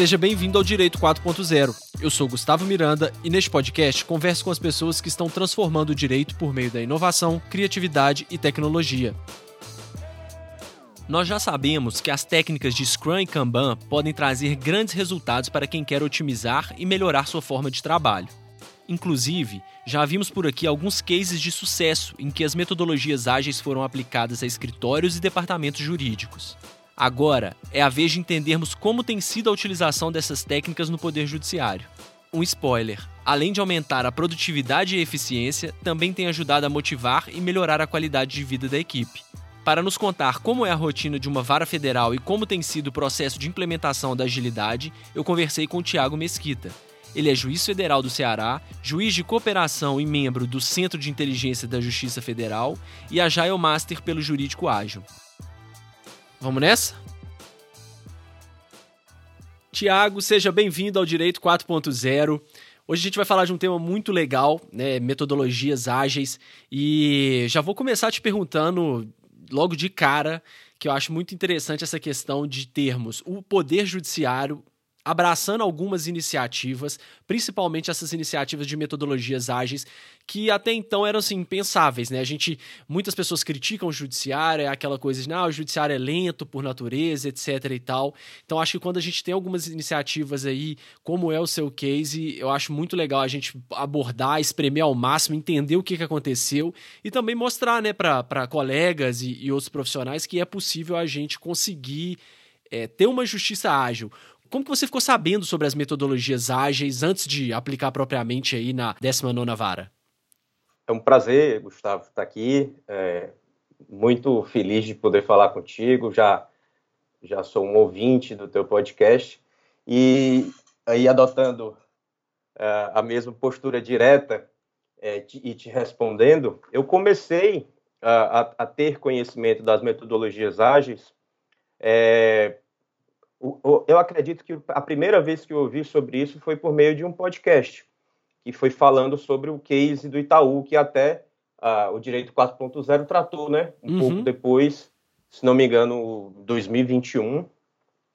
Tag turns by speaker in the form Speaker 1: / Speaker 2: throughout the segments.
Speaker 1: Seja bem-vindo ao Direito 4.0. Eu sou Gustavo Miranda e neste podcast converso com as pessoas que estão transformando o direito por meio da inovação, criatividade e tecnologia. Nós já sabemos que as técnicas de Scrum e Kanban podem trazer grandes resultados para quem quer otimizar e melhorar sua forma de trabalho. Inclusive, já vimos por aqui alguns cases de sucesso em que as metodologias ágeis foram aplicadas a escritórios e departamentos jurídicos. Agora é a vez de entendermos como tem sido a utilização dessas técnicas no Poder Judiciário. Um spoiler: além de aumentar a produtividade e eficiência, também tem ajudado a motivar e melhorar a qualidade de vida da equipe. Para nos contar como é a rotina de uma vara federal e como tem sido o processo de implementação da agilidade, eu conversei com o Tiago Mesquita. Ele é juiz federal do Ceará, juiz de cooperação e membro do Centro de Inteligência da Justiça Federal e Agile Master pelo Jurídico Ágil. Vamos nessa? Tiago, seja bem-vindo ao Direito 4.0. Hoje a gente vai falar de um tema muito legal, né, metodologias ágeis, e já vou começar te perguntando logo de cara que eu acho muito interessante essa questão de termos o poder judiciário abraçando algumas iniciativas, principalmente essas iniciativas de metodologias ágeis que até então eram assim impensáveis, né? A gente muitas pessoas criticam o judiciário, é aquela coisa de, não, o judiciário é lento por natureza, etc e tal. Então acho que quando a gente tem algumas iniciativas aí, como é o seu case, eu acho muito legal a gente abordar, espremer ao máximo, entender o que, que aconteceu e também mostrar, né, para colegas e, e outros profissionais que é possível a gente conseguir é, ter uma justiça ágil. Como que você ficou sabendo sobre as metodologias ágeis antes de aplicar propriamente aí na 19ª vara?
Speaker 2: É um prazer, Gustavo, estar aqui. É, muito feliz de poder falar contigo. Já, já sou um ouvinte do teu podcast. E aí, adotando é, a mesma postura direta é, e te respondendo, eu comecei a, a, ter conhecimento das metodologias ágeis é, eu acredito que a primeira vez que eu ouvi sobre isso foi por meio de um podcast, que foi falando sobre o case do Itaú, que até uh, o Direito 4.0 tratou, né? Um uhum. pouco depois, se não me engano, 2021. Uh,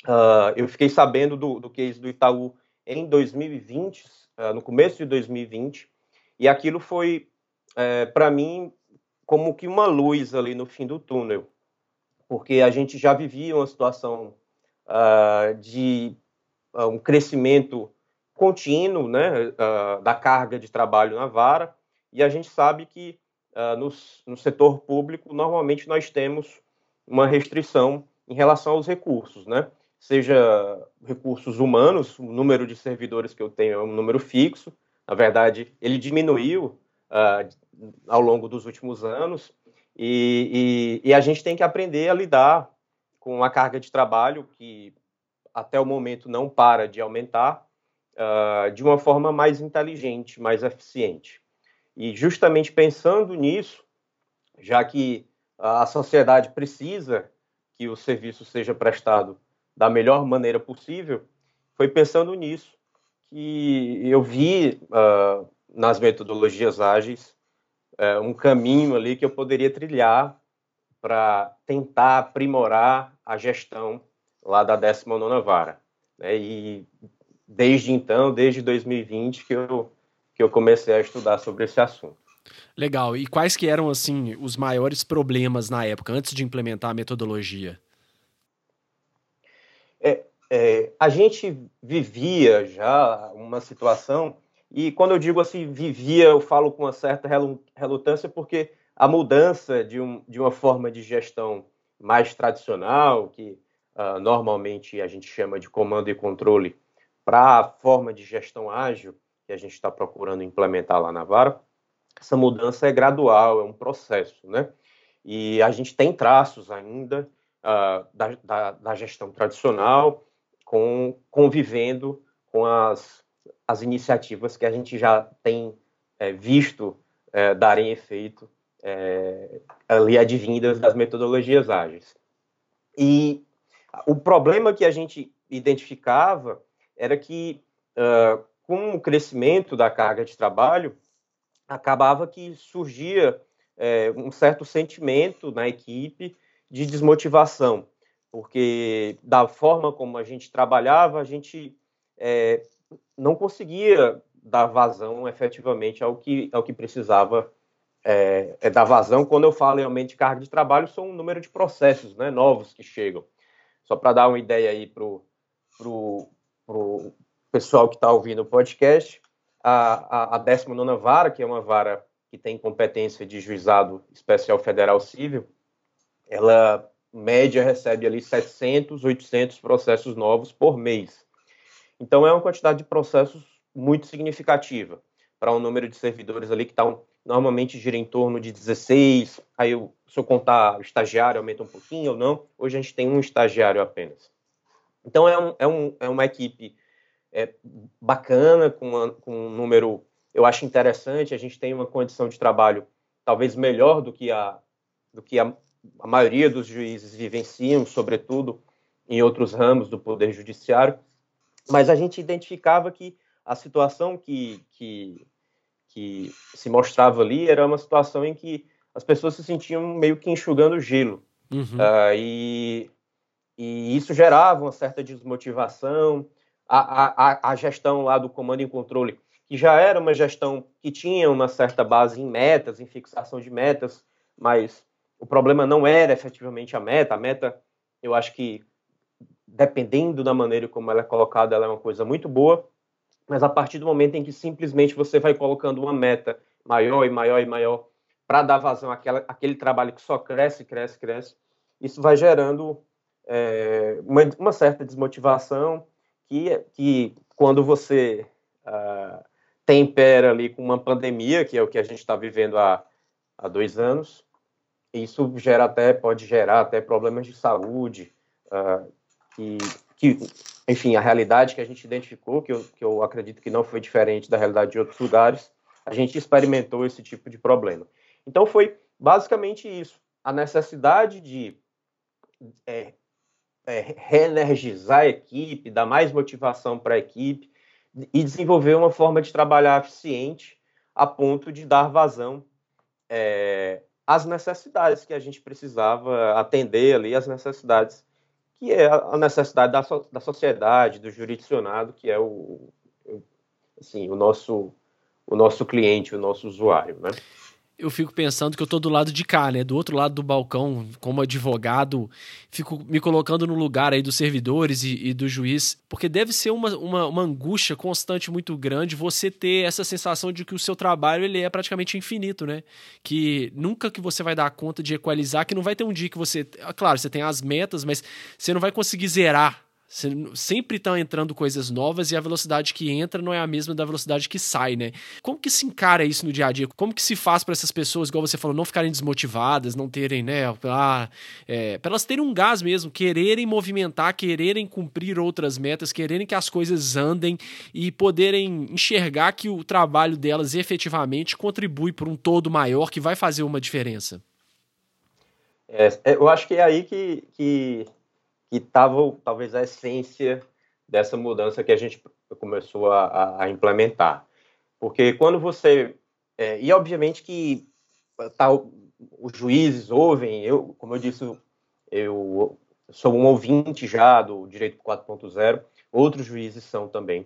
Speaker 2: ah, eu fiquei sabendo do, do case do Itaú em 2020, uh, ah, no começo de 2020, e aquilo foi, é, para mim, como que uma luz ali no fim do túnel, porque a gente já vivia uma situação uh, de uh, um crescimento contínuo né, uh, da carga de trabalho na vara, e a gente sabe que no, no setor público, normalmente nós temos uma restrição em relação aos recursos, né? seja recursos humanos, o número de servidores que eu tenho é um número fixo, na verdade, ele diminuiu ao longo dos últimos anos, e, e, e, a gente tem que aprender a lidar com uma carga de trabalho que até o momento não para de aumentar, uh, de uma forma mais inteligente, mais eficiente. E justamente pensando nisso, já que a sociedade precisa que o serviço seja prestado da melhor maneira possível, foi pensando nisso que eu vi uh, nas metodologias ágeis uh, um caminho ali que eu poderia trilhar para tentar aprimorar a gestão lá da 19ª Vara. Né? E desde então, desde 2020, que eu, que eu comecei a estudar sobre esse assunto.
Speaker 1: Legal. E quais que eram, assim, os maiores problemas na época, antes de implementar a metodologia?
Speaker 2: É, é, a gente vivia já uma situação, e quando eu digo assim, vivia, eu falo com uma certa relutância, porque a mudança de, um, de uma forma de gestão mais tradicional, que uh, normalmente a gente chama de comando e controle, para a forma de gestão ágil que a gente está procurando implementar lá na Vara, essa mudança é gradual, é um processo, né? E a gente tem traços ainda uh, da, da, da, gestão tradicional, com, convivendo com as, as iniciativas que a gente já tem é, visto é, darem efeito é, ali advindas das metodologias ágeis. E o problema que a gente identificava era que, uh, com o crescimento da carga de trabalho, acabava que surgia é, um certo sentimento na equipe de desmotivação, porque da forma como a gente trabalhava, a gente é, não conseguia dar vazão efetivamente ao que, ao que precisava é, é, dar vazão. Quando eu falo em aumento de carga de trabalho, são um número de processos né, novos que chegam. Só para dar uma ideia aí para o pessoal que está ouvindo o podcast, a, a, a 19 vara, que é uma vara que tem competência de juizado especial federal civil, ela média recebe ali 700, 800 processos novos por mês. Então é uma quantidade de processos muito significativa para um número de servidores ali que está normalmente gira em torno de 16. Aí, eu, se eu contar estagiário, aumenta um pouquinho ou não. Hoje a gente tem um estagiário apenas. Então é, um, é, um, é uma equipe é, bacana, com, uma, com um número, eu acho interessante. A gente tem uma condição de trabalho talvez melhor do que a, do que a, a maioria dos juízes vivenciam, sobretudo em outros ramos do Poder Judiciário. Mas a gente identificava que a situação que, que, que se mostrava ali era uma situação em que as pessoas se sentiam meio que enxugando gelo. Uhum. Uh, e, e isso gerava uma certa desmotivação. A, a, a gestão lá do comando e controle, que já era uma gestão que tinha uma certa base em metas, em fixação de metas, mas o problema não era efetivamente a meta. A meta, eu acho que, dependendo da maneira como ela é colocada, ela é uma coisa muito boa, mas a partir do momento em que simplesmente você vai colocando uma meta maior e maior e maior para dar vazão àquela, àquele trabalho que só cresce, cresce, cresce, isso vai gerando é, uma, uma, certa desmotivação que, que quando você uh, tempera ali com uma pandemia, que é o que a gente está vivendo há, há dois anos, isso gera até, pode gerar até problemas de saúde, uh, que, que, enfim, a realidade que a gente identificou, que eu, que eu acredito que não foi diferente da realidade de outros lugares, a gente experimentou esse tipo de problema. Então foi basicamente isso, a necessidade de é, é, reenergizar a equipe, dar mais motivação para a equipe e desenvolver uma forma de trabalhar eficiente a ponto de dar vazão é, às necessidades que a gente precisava atender ali, as necessidades que é a necessidade da, da sociedade, do jurisdicionado, que é o, assim, o nosso o nosso cliente, o nosso usuário, né?
Speaker 1: Eu fico pensando que eu tô do lado de cá, né? Do outro lado do balcão, como advogado, fico me colocando no lugar aí dos servidores e, e do juiz, porque deve ser uma, uma, uma, angústia constante muito grande você ter essa sensação de que o seu trabalho ele é praticamente infinito, né? Que nunca que você vai dar conta de equalizar, que não vai ter um dia que você. Claro, você tem as metas, mas você não vai conseguir zerar Sempre estão entrando coisas novas e a velocidade que entra não é a mesma da velocidade que sai, né? Como que se encara isso no dia a dia? Como que se faz para essas pessoas, igual você falou, não ficarem desmotivadas, não terem, né? Ah, é, para elas terem um gás mesmo, quererem movimentar, quererem cumprir outras metas, quererem que as coisas andem e poderem enxergar que o trabalho delas efetivamente contribui para um todo maior que vai fazer uma diferença.
Speaker 2: É, é eu acho que é aí que, que que estava talvez a essência dessa mudança que a gente começou a, a implementar. Porque quando você. É, e obviamente que tá, os juízes ouvem, eu, como eu disse, eu sou um ouvinte já do Direito 4.0, outros juízes são também.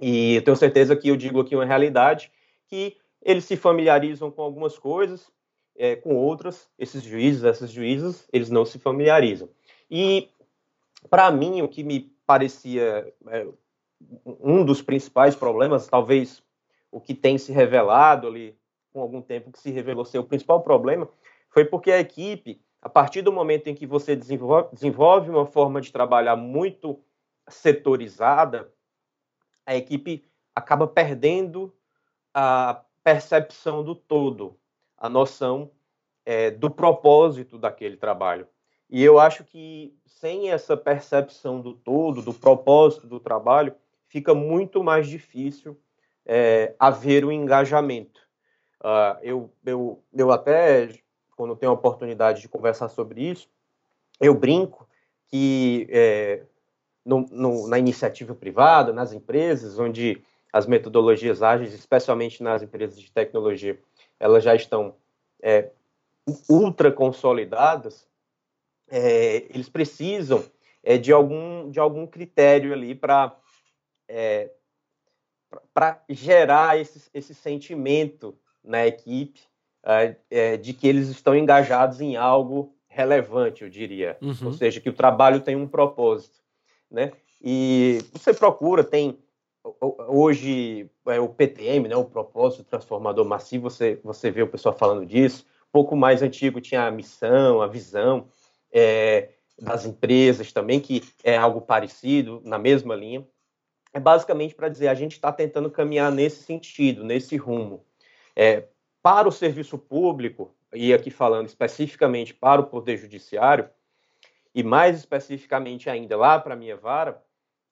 Speaker 2: E eu tenho certeza que eu digo aqui uma realidade que eles se familiarizam com algumas coisas, é, com outras, esses juízes, essas juízes, eles não se familiarizam. E, para mim, o que me parecia é, um dos principais problemas, talvez o que tem se revelado ali com algum tempo, que se revelou ser o principal problema, foi porque a equipe, a partir do momento em que você desenvolve, desenvolve uma forma de trabalhar muito setorizada, a equipe acaba perdendo a percepção do todo, a noção é, do propósito daquele trabalho. E eu acho que sem essa percepção do todo, do propósito do trabalho, fica muito mais difícil é, haver o um engajamento. Uh, eu, eu, eu até, quando tenho a oportunidade de conversar sobre isso, eu brinco que é, no, no, na iniciativa privada, nas empresas, onde as metodologias ágeis, especialmente nas empresas de tecnologia, elas já estão é, ultra consolidadas, é, eles precisam é, de, algum, de algum critério ali para é, para gerar esse, esse sentimento na equipe é, de que eles estão engajados em algo relevante, eu diria. Uhum. Ou seja, que o trabalho tem um propósito. Né? E você procura, tem hoje é, o PTM, né, o propósito transformador massivo, você, você vê o pessoal falando disso. Um pouco mais antigo tinha a missão, a visão é, das empresas também, que é algo parecido, na mesma linha. É basicamente para dizer, a gente está tentando caminhar nesse sentido, nesse rumo. É, para o serviço público, e aqui falando especificamente para o Poder Judiciário, e mais especificamente ainda lá para a minha vara,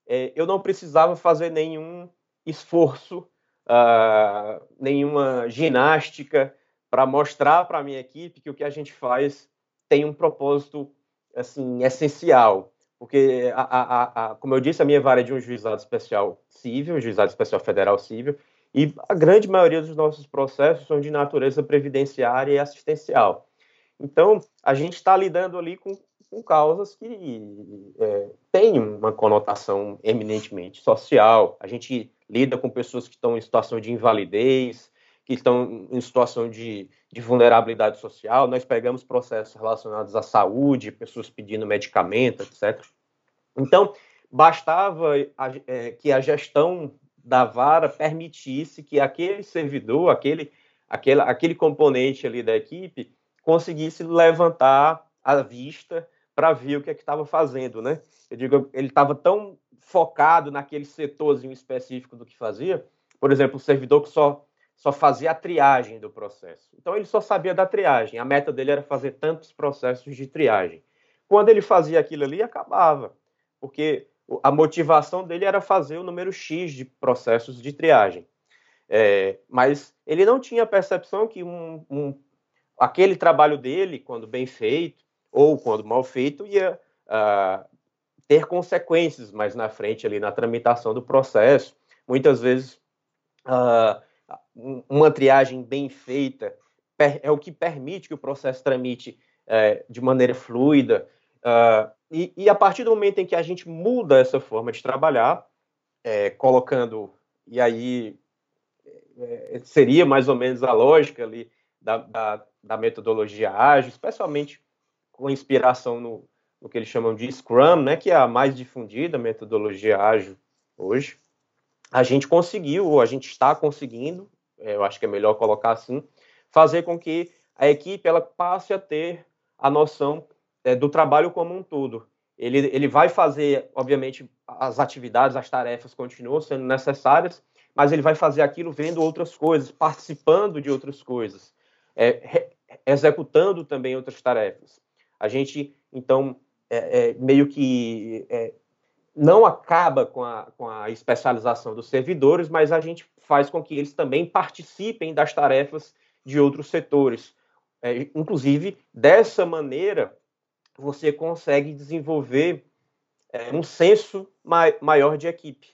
Speaker 2: é, eu não precisava fazer nenhum esforço, uh, nenhuma ginástica para mostrar para a minha equipe que o que a gente faz tem um propósito assim essencial, porque a, a, a, como eu disse, a minha vara é de um juizado especial civil, juizado especial federal civil, e a grande maioria dos nossos processos são de natureza previdenciária e assistencial. Então, a gente está lidando ali com, com causas que é, têm uma conotação eminentemente social. A gente lida com pessoas que estão em situação de invalidez, que estão em situação de, de vulnerabilidade social. Nós pegamos processos relacionados à saúde, pessoas pedindo medicamento, etc. Então, bastava a, é, que a gestão da vara permitisse que aquele servidor, aquele, aquele, aquele componente ali da equipe, conseguisse levantar a vista para ver o que é estava fazendo, né? Eu digo, ele estava tão focado naquele setorzinho específico do que fazia, por exemplo, o servidor que só só fazia a triagem do processo. Então ele só sabia da triagem. A meta dele era fazer tantos processos de triagem. Quando ele fazia aquilo ali, acabava, porque a motivação dele era fazer o número X de processos de triagem. É, mas ele não tinha percepção que um, um, aquele trabalho dele, quando bem feito ou quando mal feito, ia uh, ter consequências mais na frente ali na tramitação do processo. Muitas vezes uh, uma triagem bem feita é o que permite que o processo tramite uh, de maneira fluida. Uh, e, e, a partir do momento em que a gente muda essa forma de trabalhar, é, colocando, e aí é, seria mais ou menos a lógica ali da, da, da, metodologia ágil, especialmente com inspiração no, no que eles chamam de Scrum, né, que é a mais difundida metodologia ágil hoje, a gente conseguiu, ou a gente está conseguindo, é, eu acho que é melhor colocar assim, fazer com que a equipe ela passe a ter a noção é, do trabalho como um todo. Ele, ele vai fazer, obviamente, as atividades, as tarefas continuam sendo necessárias, mas ele vai fazer aquilo vendo outras coisas, participando de outras coisas, é, executando também outras tarefas. A gente, então, é, é meio que é, não acaba com a, com a especialização dos servidores, mas a gente faz com que eles também participem das tarefas de outros setores. É, inclusive, dessa maneira, você consegue desenvolver é, um senso mai maior de equipe,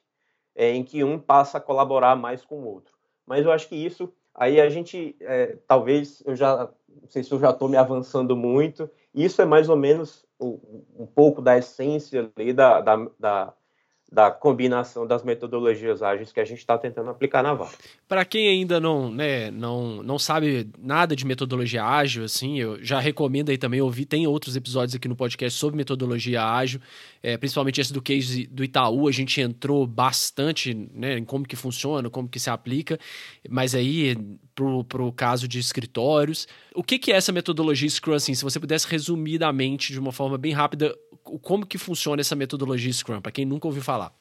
Speaker 2: é, em que um passa a colaborar mais com o outro. Mas eu acho que isso, aí a gente, é, talvez, eu já, não sei se eu já estou me avançando muito, isso é mais ou menos um, pouco da essência ali da, da, da da combinação das metodologias ágeis que a gente está tentando aplicar na Vale.
Speaker 1: Para quem ainda não, né, não, não sabe nada de metodologia ágil, assim, eu já recomendo aí também ouvir, tem outros episódios aqui no podcast sobre metodologia ágil, é, principalmente esse do case do Itaú, a gente entrou bastante né, em como que funciona, como que se aplica, mas aí para o caso de escritórios. O que, que é essa metodologia Scrum, assim, se você pudesse resumidamente, de uma forma bem rápida, como que funciona essa metodologia Scrum, para quem nunca ouviu falar?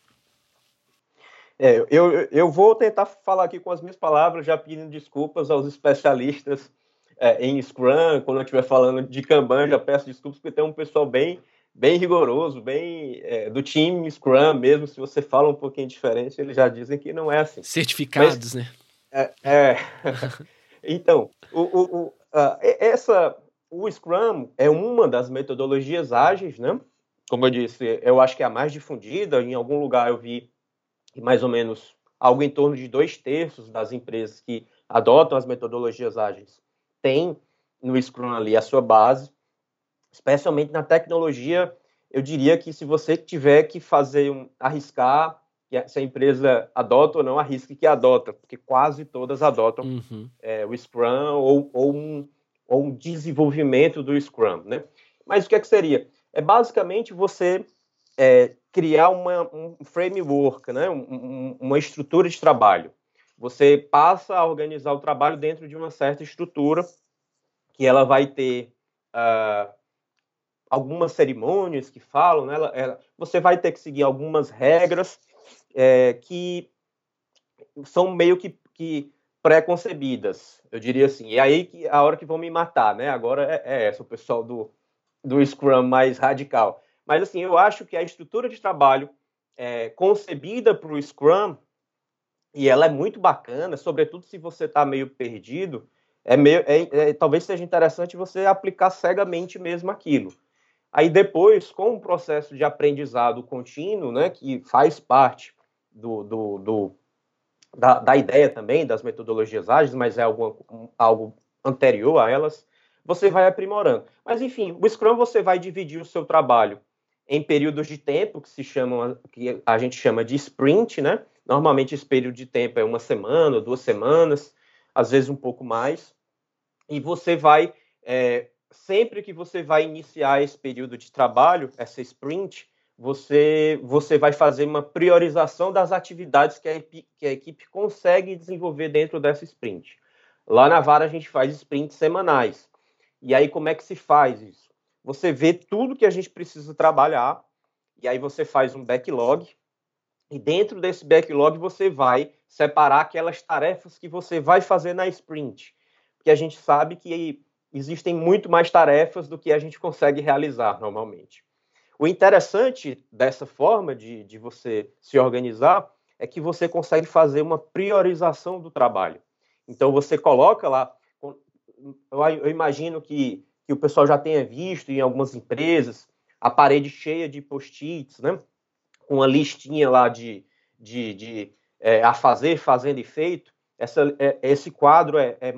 Speaker 2: É, eu, eu vou tentar falar aqui com as minhas palavras, já pedindo desculpas aos especialistas é, em Scrum, quando eu estiver falando de Kanban, já peço desculpas, porque tem um pessoal bem, bem rigoroso, bem é, do time Scrum mesmo, se você fala um pouquinho diferente, eles já dizem que não é assim.
Speaker 1: Certificados, Mas, né?
Speaker 2: É, é. então, o, o, o, essa, o Scrum é uma das metodologias ágeis, né? como eu disse, eu acho que é a mais difundida. Em algum lugar eu vi que mais ou menos algo em torno de dois terços das empresas que adotam as metodologias ágeis têm no Scrum ali a sua base. especialmente na tecnologia, eu diria que se você tiver que fazer um arriscar se a empresa adota ou não, arrisque que adota, porque quase todas adotam uhum. é, o Scrum ou, ou, um, ou um desenvolvimento do Scrum, né? Mas o que é que seria? É basicamente você é, criar uma, um framework, né? Um, um, uma estrutura de trabalho. Você passa a organizar o trabalho dentro de uma certa estrutura que ela vai ter uh, algumas cerimônias que falam, né? Ela, ela, você vai ter que seguir algumas regras é, que são meio que, que pré-concebidas, eu diria assim. E aí que a hora que vão me matar, né? Agora é, é essa, o pessoal do, do Scrum mais radical. Mas assim, eu acho que a estrutura de trabalho é, concebida para o Scrum e ela é muito bacana, sobretudo se você está meio perdido, é meio, é, é, talvez seja interessante você aplicar cegamente mesmo aquilo. Aí depois, com o processo de aprendizado contínuo, né, que faz parte do, do, do da, da, ideia também das metodologias ágeis, mas é algo, algo anterior a elas, você vai aprimorando. Mas enfim, o Scrum você vai dividir o seu trabalho em períodos de tempo que se chamam, que a gente chama de sprint, né? Normalmente esse período de tempo é uma semana, duas semanas, às vezes um pouco mais. E você vai é, sempre que você vai iniciar esse período de trabalho, essa sprint, você, você vai fazer uma priorização das atividades que a, que a equipe consegue desenvolver dentro dessa sprint. Lá na Vara a gente faz sprints semanais. E aí como é que se faz isso? Você vê tudo que a gente precisa trabalhar e aí você faz um backlog e dentro desse backlog você vai separar aquelas tarefas que você vai fazer na sprint. Porque a gente sabe que existem muito mais tarefas do que a gente consegue realizar normalmente. O interessante dessa forma de, de você se organizar é que você consegue fazer uma priorização do trabalho. Então você coloca lá, eu imagino que, que o pessoal já tenha visto em algumas empresas a parede cheia de post-its, né? Com uma listinha lá de, de, de é, a fazer, fazendo e feito. Essa, é, esse quadro é, é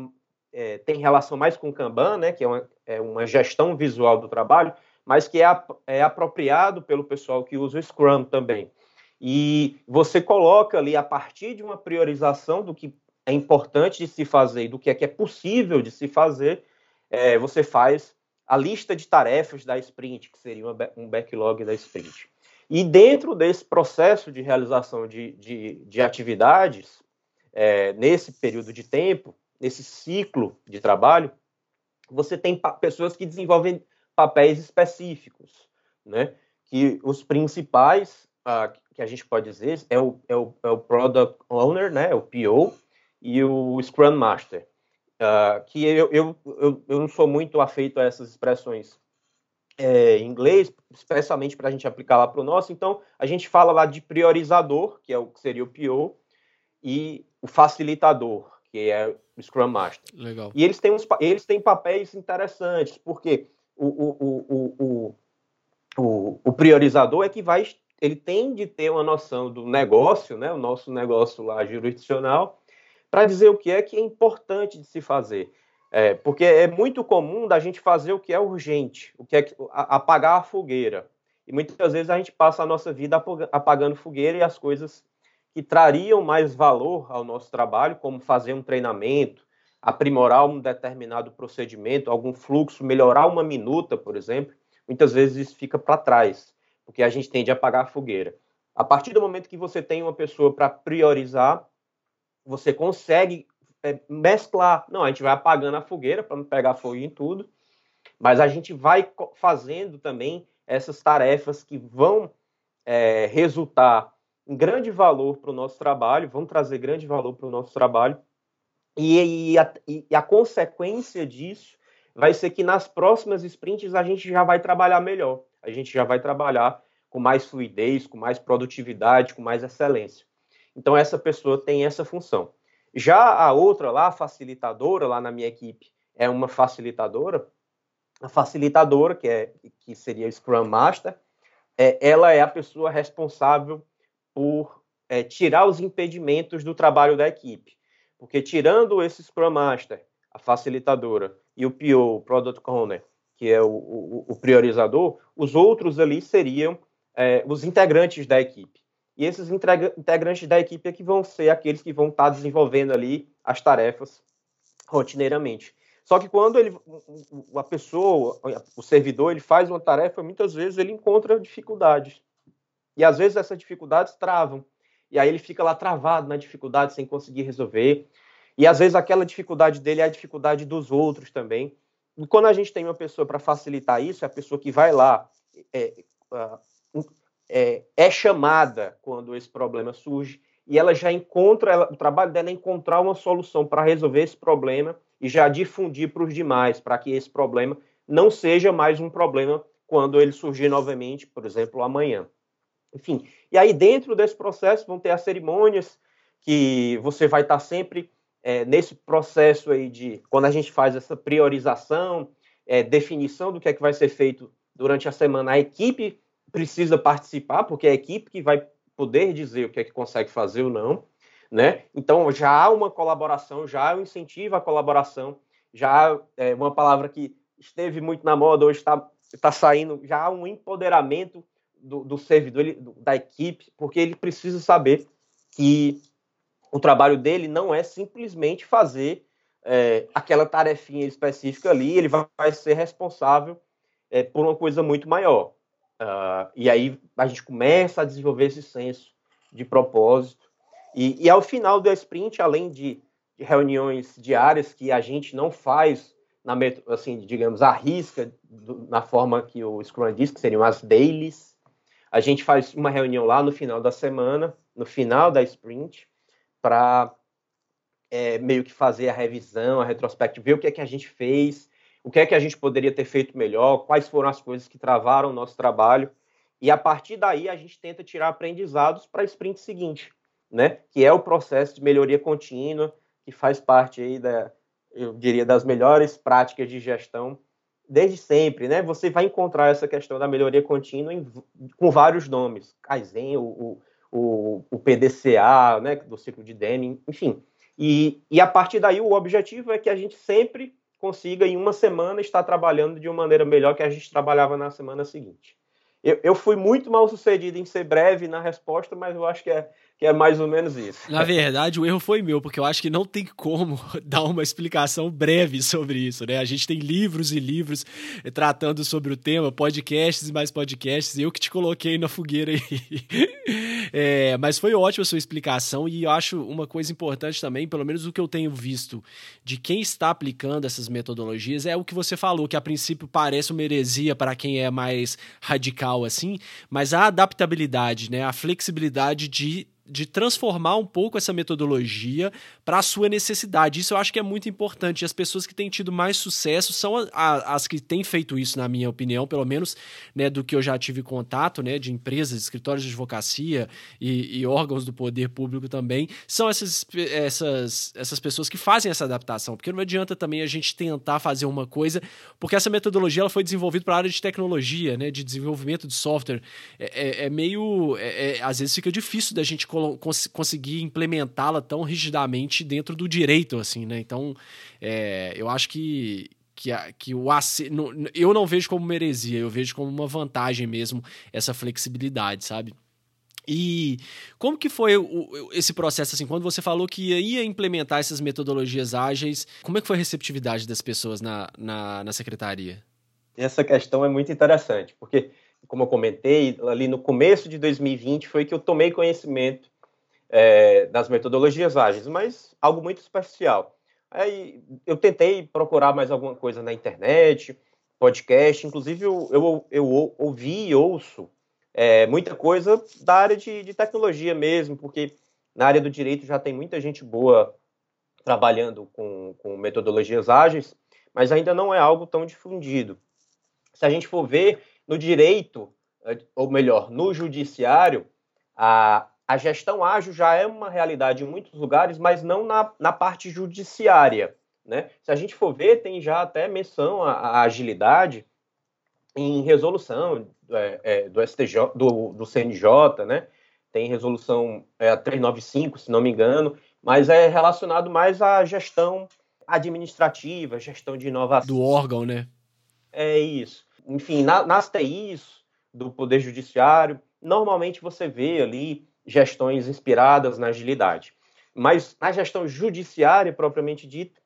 Speaker 2: é, tem relação mais com o Kanban, né, que é uma, é uma gestão visual do trabalho, mas que é, é apropriado pelo pessoal que usa o Scrum também. E você coloca ali, a partir de uma priorização do que é importante de se fazer e do que é, que é possível de se fazer, é, você faz a lista de tarefas da sprint, que seria um backlog da sprint. E dentro desse processo de realização de, de, de atividades, é, nesse período de tempo, nesse ciclo de trabalho, você tem pessoas que desenvolvem papéis específicos, né? Que os principais uh, que a gente pode dizer é o, é o, é o Product Owner, né? O PO e o Scrum Master. Uh, que eu, eu, eu, eu, não sou muito afeito a essas expressões é, em inglês, especialmente para a gente aplicar lá para o nosso. Então, a gente fala lá de priorizador, que é o que seria o PO, e o facilitador, que é o Scrum Master.
Speaker 1: Legal.
Speaker 2: E eles têm, uns, eles têm papéis interessantes, porque o, o, o, o, o, priorizador é que vai, ele tem de ter uma noção do negócio, né, o nosso negócio lá jurisdicional, para dizer o que é que é importante de se fazer. É, porque é muito comum da gente fazer o que é urgente, o que é apagar a fogueira. E muitas vezes a gente passa a nossa vida apagando fogueira e as coisas que trariam mais valor ao nosso trabalho, como fazer um treinamento, aprimorar um determinado procedimento, algum fluxo, melhorar uma minuta, por exemplo, muitas vezes isso fica para trás, porque a gente tende a apagar a fogueira. A partir do momento que você tem uma pessoa para priorizar, você consegue é, mesclar. Não, a gente vai apagando a fogueira para não pegar fogo em tudo, mas a gente vai fazendo também essas tarefas que vão é, resultar um grande valor para o nosso trabalho, vão trazer grande valor para o nosso trabalho, e, e, a, e, a, consequência disso vai ser que nas próximas sprints a gente já vai trabalhar melhor, a gente já vai trabalhar com mais fluidez, com mais produtividade, com mais excelência. Então essa pessoa tem essa função. Já a outra lá, a facilitadora, lá na minha equipe, é uma facilitadora. A facilitadora, que, é, que seria Scrum Master, é, ela é a pessoa responsável por é, tirar os impedimentos do trabalho da equipe. Porque tirando esse Scrum Master, a facilitadora, e o PO, o Product Owner, que é o, o, o priorizador, os outros ali seriam é, os integrantes da equipe. E esses integrantes da equipe é que vão ser aqueles que vão estar desenvolvendo ali as tarefas rotineiramente. Só que quando ele, a pessoa, o servidor, ele faz uma tarefa, muitas vezes ele encontra dificuldades. E às vezes essas dificuldades travam. E aí ele fica lá travado na dificuldade sem conseguir resolver. E às vezes aquela dificuldade dele é a dificuldade dos outros também. E quando a gente tem uma pessoa para facilitar isso, é a pessoa que vai lá, é, é, é, chamada quando esse problema surge, e ela já encontra, ela, o trabalho dela é encontrar uma solução para resolver esse problema e já difundir para os demais, para que esse problema não seja mais um problema quando ele surgir novamente, por exemplo, amanhã. Enfim, e aí dentro desse processo vão ter as cerimônias que você vai estar sempre é, nesse processo aí de quando a gente faz essa priorização, é, definição do que é que vai ser feito durante a semana, a equipe precisa participar, porque é a equipe que vai poder dizer o que é que consegue fazer ou não, né? Então já há uma colaboração, já há um incentivo à colaboração, já há é, uma palavra que esteve muito na moda, hoje está tá saindo, já há um empoderamento do, do servidor, ele, da equipe, porque ele precisa saber que o trabalho dele não é simplesmente fazer é, aquela tarefinha específica ali, ele vai, vai ser responsável é, por uma coisa muito maior. Uh, e aí a gente começa a desenvolver esse senso de propósito. E, e ao final do sprint, além de, de, reuniões diárias que a gente não faz, na, assim, digamos, à risca, do, na forma que o Scrum diz, que seriam as dailies, a gente faz uma reunião lá no final da semana, no final da sprint, para é, meio que fazer a revisão, a retrospectiva, ver o que é que a gente fez, o que é que a gente poderia ter feito melhor, quais foram as coisas que travaram o nosso trabalho. E a partir daí a gente tenta tirar aprendizados para a sprint seguinte, né? Que é o processo de melhoria contínua, que faz parte aí da, eu diria, das melhores práticas de gestão desde sempre, né? Você vai encontrar essa questão da melhoria contínua em, com vários nomes, Kaizen, o, o o, PDCA, né, do ciclo de Deming, enfim. E, e a partir daí o objetivo é que a gente sempre consiga, em uma semana, estar trabalhando de uma maneira melhor que a gente trabalhava na semana seguinte. Eu, eu fui muito mal sucedido em ser breve na resposta, mas eu acho que é, que é mais ou menos isso.
Speaker 1: Na verdade, o erro foi meu, porque eu acho que não tem como dar uma explicação breve sobre isso, né? A gente tem livros e livros tratando sobre o tema, podcasts e mais podcasts, eu que te coloquei na fogueira aí. É, mas foi ótima a sua explicação e eu acho uma coisa importante também, pelo menos o que eu tenho visto de quem está aplicando essas metodologias, é o que você falou, que a princípio parece uma heresia para quem é mais radical assim, mas a adaptabilidade, né? A flexibilidade de de transformar um pouco essa metodologia para a sua necessidade. Isso eu acho que é muito importante. E as pessoas que têm tido mais sucesso são a, a, as que têm feito isso, na minha opinião, pelo menos né, do que eu já tive contato, né, de empresas, escritórios de advocacia e, e órgãos do poder público também, são essas, essas, essas pessoas que fazem essa adaptação. Porque não adianta também a gente tentar fazer uma coisa, porque essa metodologia ela foi desenvolvida para a área de tecnologia, né, de desenvolvimento de software. É, é, é meio. É, é às vezes fica difícil da gente cons conseguir implementá-la tão rigidamente dentro do direito, assim, né? Então, é, eu acho que, que, que o eu não vejo como uma heresia, eu vejo como uma vantagem mesmo essa flexibilidade, sabe? E como que foi o, esse processo, assim, quando você falou que ia implementar essas metodologias ágeis, como é que foi a receptividade das pessoas na, na, na secretaria?
Speaker 2: Essa questão é muito interessante, porque, como eu comentei, ali no começo de 2020 foi que eu tomei conhecimento é, das metodologias ágeis, mas algo muito especial. Aí eu tentei procurar mais alguma coisa na internet, podcast, inclusive eu, eu, eu ouvi e ouço é, muita coisa da área de, de tecnologia mesmo, porque na área do direito já tem muita gente boa trabalhando com, com metodologias ágeis, mas ainda não é algo tão difundido. Se a gente for ver no direito, ou melhor, no judiciário, a, a gestão ágil já é uma realidade em muitos lugares, mas não na, na parte judiciária. Né? Se a gente for ver, tem já até menção à, agilidade em resolução é, é, do STJ, do, do CNJ, né? tem resolução é, 395, se não me engano, mas é relacionado mais à gestão administrativa, gestão de inovação.
Speaker 1: Do órgão, né?
Speaker 2: É isso. Enfim, na, nas TIs do Poder Judiciário, normalmente você vê ali gestões inspiradas na agilidade. Mas na gestão judiciária, propriamente dita,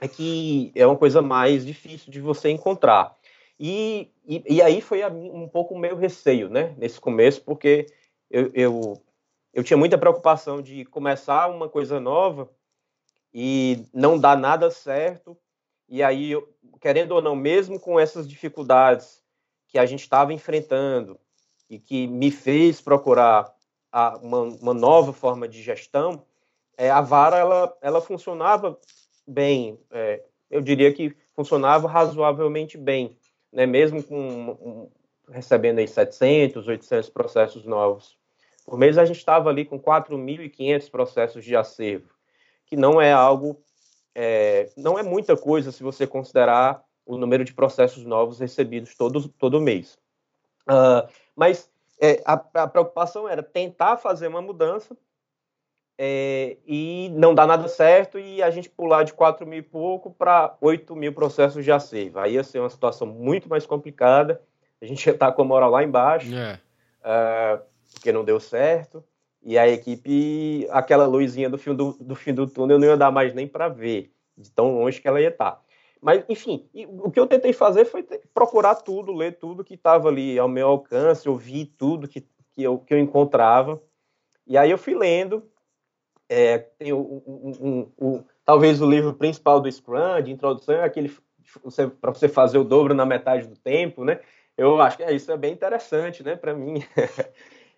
Speaker 2: é que é uma coisa mais difícil de você encontrar. E, e, e aí foi um pouco o meu receio, né, nesse começo, porque eu, eu, eu tinha muita preocupação de começar uma coisa nova e não dar nada certo. E aí, eu, querendo ou não, mesmo com essas dificuldades que a gente estava enfrentando e que me fez procurar a, uma, uma, nova forma de gestão, é, a vara ela, ela funcionava bem. É, eu diria que funcionava razoavelmente bem, né? mesmo com um, recebendo aí 700, 800 processos novos por mês, a gente estava ali com 4.500 processos de acervo, que não é algo, é, não é muita coisa se você considerar o número de processos novos recebidos todo, todo mês. Uh, mas é, a, a, preocupação era tentar fazer uma mudança é, e não dar nada certo e a gente pular de 4 mil e pouco para 8 mil processos de acervo. Aí ia ser uma situação muito mais complicada, a gente ia estar com a moral lá embaixo, uh, porque não deu certo, e a equipe, aquela luzinha do fim do, do, fim do túnel não ia dar mais nem para ver, de tão longe que ela ia estar. Mas, enfim, o que eu tentei fazer foi procurar tudo, ler tudo que estava ali ao meu alcance, ouvir tudo que, que, eu, que eu encontrava. E aí eu fui lendo. É, tem o, talvez o livro principal do Scrum, de introdução, é aquele para você fazer o dobro na metade do tempo, né? Eu acho que é, isso é bem interessante, né, para mim,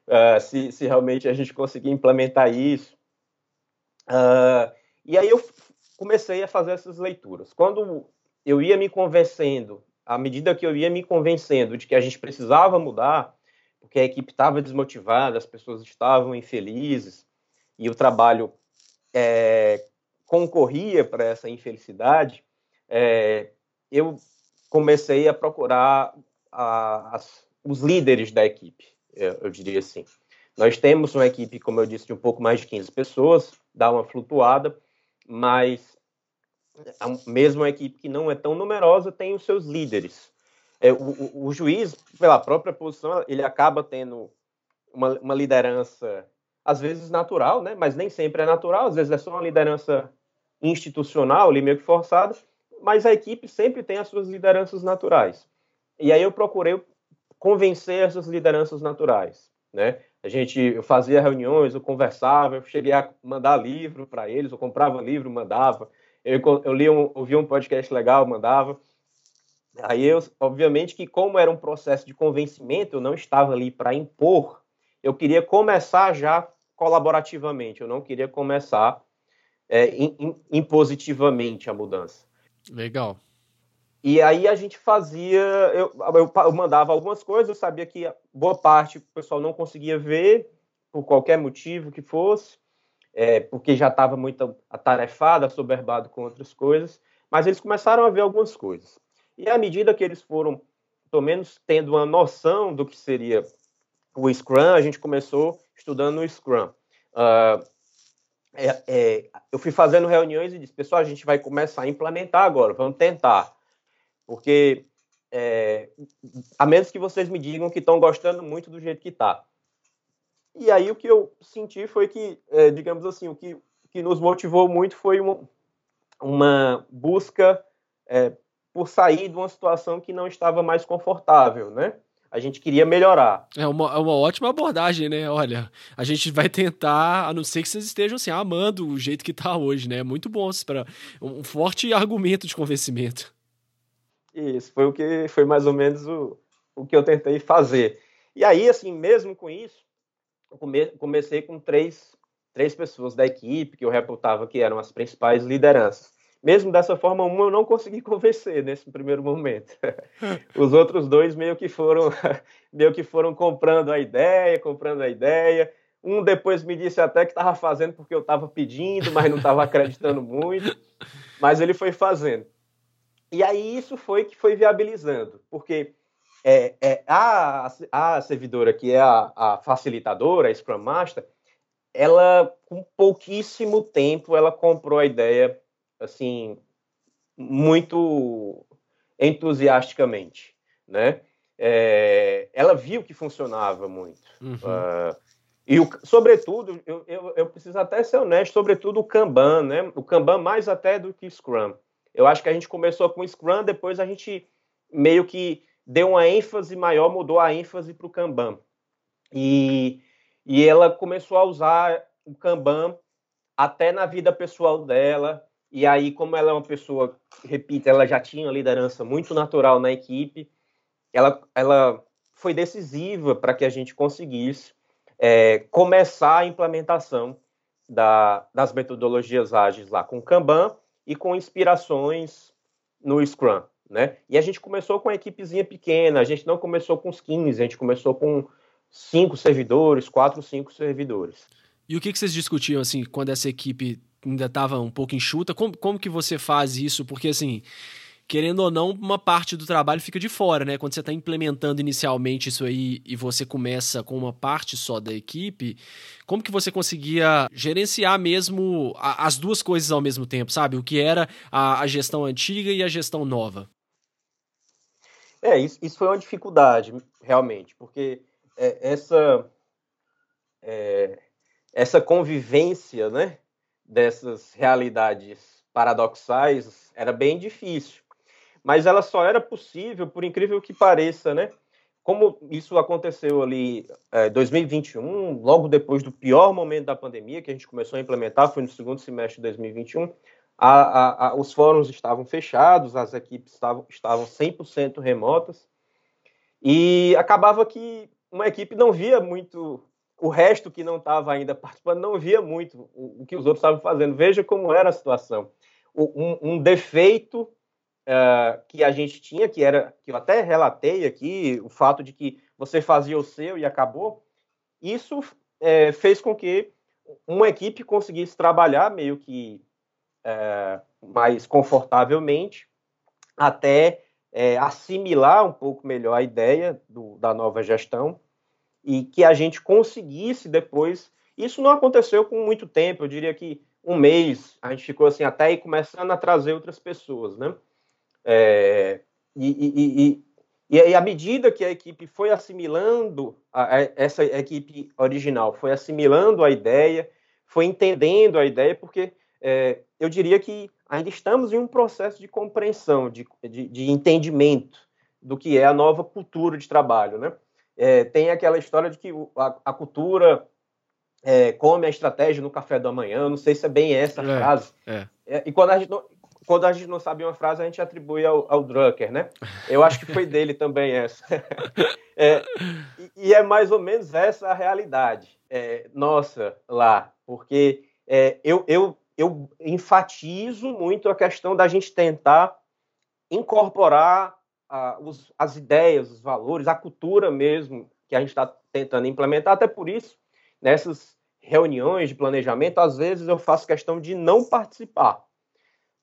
Speaker 2: uh, se, se realmente a gente conseguir implementar isso. Uh, e aí eu comecei a fazer essas leituras. Quando eu ia me convencendo, à medida que eu ia me convencendo de que a gente precisava mudar, porque a equipe estava desmotivada, as pessoas estavam infelizes e o trabalho é, concorria para essa infelicidade, é, eu comecei a procurar a, as, os líderes da equipe, eu, eu, diria assim. Nós temos uma equipe, como eu disse, de um pouco mais de 15 pessoas, dá uma flutuada, mas mesmo a equipe que não é tão numerosa tem os seus líderes. É, o, o, o, juiz, pela própria posição, ele acaba tendo uma, uma, liderança, às vezes natural, né? mas nem sempre é natural, às vezes é só uma liderança institucional, ali meio que forçada, mas a equipe sempre tem as suas lideranças naturais. E aí eu procurei convencer essas lideranças naturais. Né? A gente eu fazia reuniões, eu conversava, eu cheguei a mandar livro para eles, eu comprava livro, mandava. Eu, eu li um, ouvi um podcast legal, mandava. Aí eu, obviamente, que como era um processo de convencimento, eu não estava ali para impor. Eu queria começar já colaborativamente. Eu não queria começar é, impositivamente a mudança.
Speaker 1: Legal.
Speaker 2: E aí a gente fazia, eu, eu, eu, mandava algumas coisas, eu sabia que boa parte o pessoal não conseguia ver, por qualquer motivo que fosse é, porque já estava muito atarefado, assoberbado com outras coisas, mas eles começaram a ver algumas coisas. E à medida que eles foram, pelo menos, tendo uma noção do que seria o Scrum, a gente começou estudando o Scrum. Uh, é, é, eu fui fazendo reuniões e disse, pessoal, a gente vai começar a implementar agora, vamos tentar. Porque, é, a menos que vocês me digam que estão gostando muito do jeito que está. E aí o que eu senti foi que, é, digamos assim, o que, que nos motivou muito foi uma, uma busca é, por sair de uma situação que não estava mais confortável, né? A gente queria melhorar.
Speaker 1: É uma, é uma ótima abordagem, né? Olha, a gente vai tentar, a não ser que vocês estejam assim, amando o jeito que está hoje, né? É muito bom para um forte argumento de convencimento.
Speaker 2: Isso, foi o que foi mais ou menos o, o que eu tentei fazer. E aí, assim, mesmo com isso, come, comecei com três, três pessoas da equipe que eu reputava que eram as principais lideranças. Mesmo dessa forma, uma eu não consegui convencer nesse primeiro momento. Os outros dois meio que foram meio que foram comprando a ideia, comprando a ideia. Um depois me disse até que estava fazendo porque eu estava pedindo, mas não estava acreditando muito. Mas ele foi fazendo. E aí isso foi que foi viabilizando, porque é, é, a, a servidora, que é a, a facilitadora, a Scrum Master, ela, com pouquíssimo tempo, ela comprou a ideia, assim, muito... entusiasticamente, né? É, ela viu que funcionava muito. Uhum. Uh, e, o, sobretudo, eu, eu, eu, preciso até ser honesto, sobretudo o Kanban, né? O Kanban mais até do que Scrum. Eu acho que a gente começou com Scrum, depois a gente meio que deu uma ênfase maior, mudou a ênfase para o Kanban. E, e ela começou a usar o Kanban até na vida pessoal dela. E aí, como ela é uma pessoa, repito, ela já tinha uma liderança muito natural na equipe, ela, ela foi decisiva para que a gente conseguisse é, começar a implementação da, das metodologias ágeis lá com Kanban e com inspirações no Scrum, né? E a gente começou com uma equipezinha pequena, a gente não começou com os 15, a gente começou com cinco servidores, quatro, cinco servidores.
Speaker 1: E o que, que vocês discutiam, assim, quando essa equipe ainda estava um pouco enxuta? Como, como que você faz isso? Porque, assim, querendo ou não, uma parte do trabalho fica de fora, né? Quando você está implementando inicialmente isso aí e você começa com uma parte só da equipe, como que você conseguia gerenciar mesmo a, as duas coisas ao mesmo tempo, sabe? O que era a, a gestão antiga e a gestão nova?
Speaker 2: É, isso, isso foi uma dificuldade, realmente, porque é, essa, é, essa convivência, né, dessas realidades paradoxais era bem difícil mas ela só era possível, por incrível que pareça, né? Como isso aconteceu ali em é, 2021, logo depois do pior momento da pandemia, que a gente começou a implementar, foi no segundo semestre de 2021, a, a, a, os fóruns estavam fechados, as equipes estavam, estavam 100% remotas, e acabava que uma equipe não via muito, o resto que não estava ainda participando, não via muito o, o, que os outros estavam fazendo. Veja como era a situação. um, um defeito uh, que a gente tinha, que era, que eu até relatei aqui, o fato de que você fazia o seu e acabou, isso é, fez com que uma equipe conseguisse trabalhar meio que é, mais confortavelmente, até é, assimilar um pouco melhor a ideia do, da nova gestão e que a gente conseguisse depois. Isso não aconteceu com muito tempo, eu diria que um mês a gente ficou assim até aí começando a trazer outras pessoas, né? É, e, e, e, e, à medida que a equipe foi assimilando, essa equipe original foi assimilando a ideia, foi entendendo a ideia, porque é, eu diria que ainda estamos em um processo de compreensão, de, de, de entendimento do que é a nova cultura de trabalho. Né? É, tem aquela história de que a, a cultura é, come a estratégia no café da manhã, não sei se é bem essa a é, frase. É. é. e quando a gente, quando a gente não sabe uma frase, a gente atribui ao, ao Drucker, né? Eu acho que foi dele também essa. é, e, e, é mais ou menos essa a realidade é, nossa lá, porque é, eu, eu, eu enfatizo muito a questão da gente tentar incorporar os, as ideias, os valores, a cultura mesmo que a gente está tentando implementar. Até por isso, nessas reuniões de planejamento, às vezes eu faço questão de não participar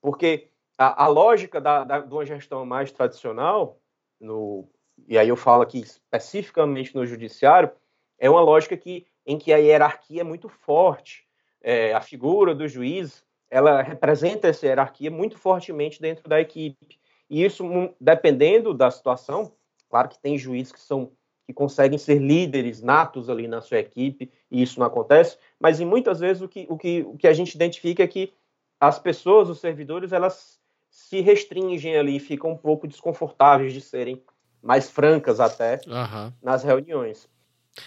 Speaker 2: porque a, a lógica da, da, de uma gestão mais tradicional, no, e aí eu falo aqui especificamente no judiciário, é uma lógica que, em que a hierarquia é muito forte. É, a figura do juiz ela representa essa hierarquia muito fortemente dentro da equipe. E isso, dependendo da situação, claro que tem juízes que são que conseguem ser líderes natos ali na sua equipe, e isso não acontece, mas em muitas vezes o que, o que, o que a gente identifica é que as pessoas, os servidores, elas se restringem ali, ficam um pouco desconfortáveis de serem mais francas até uhum. nas reuniões.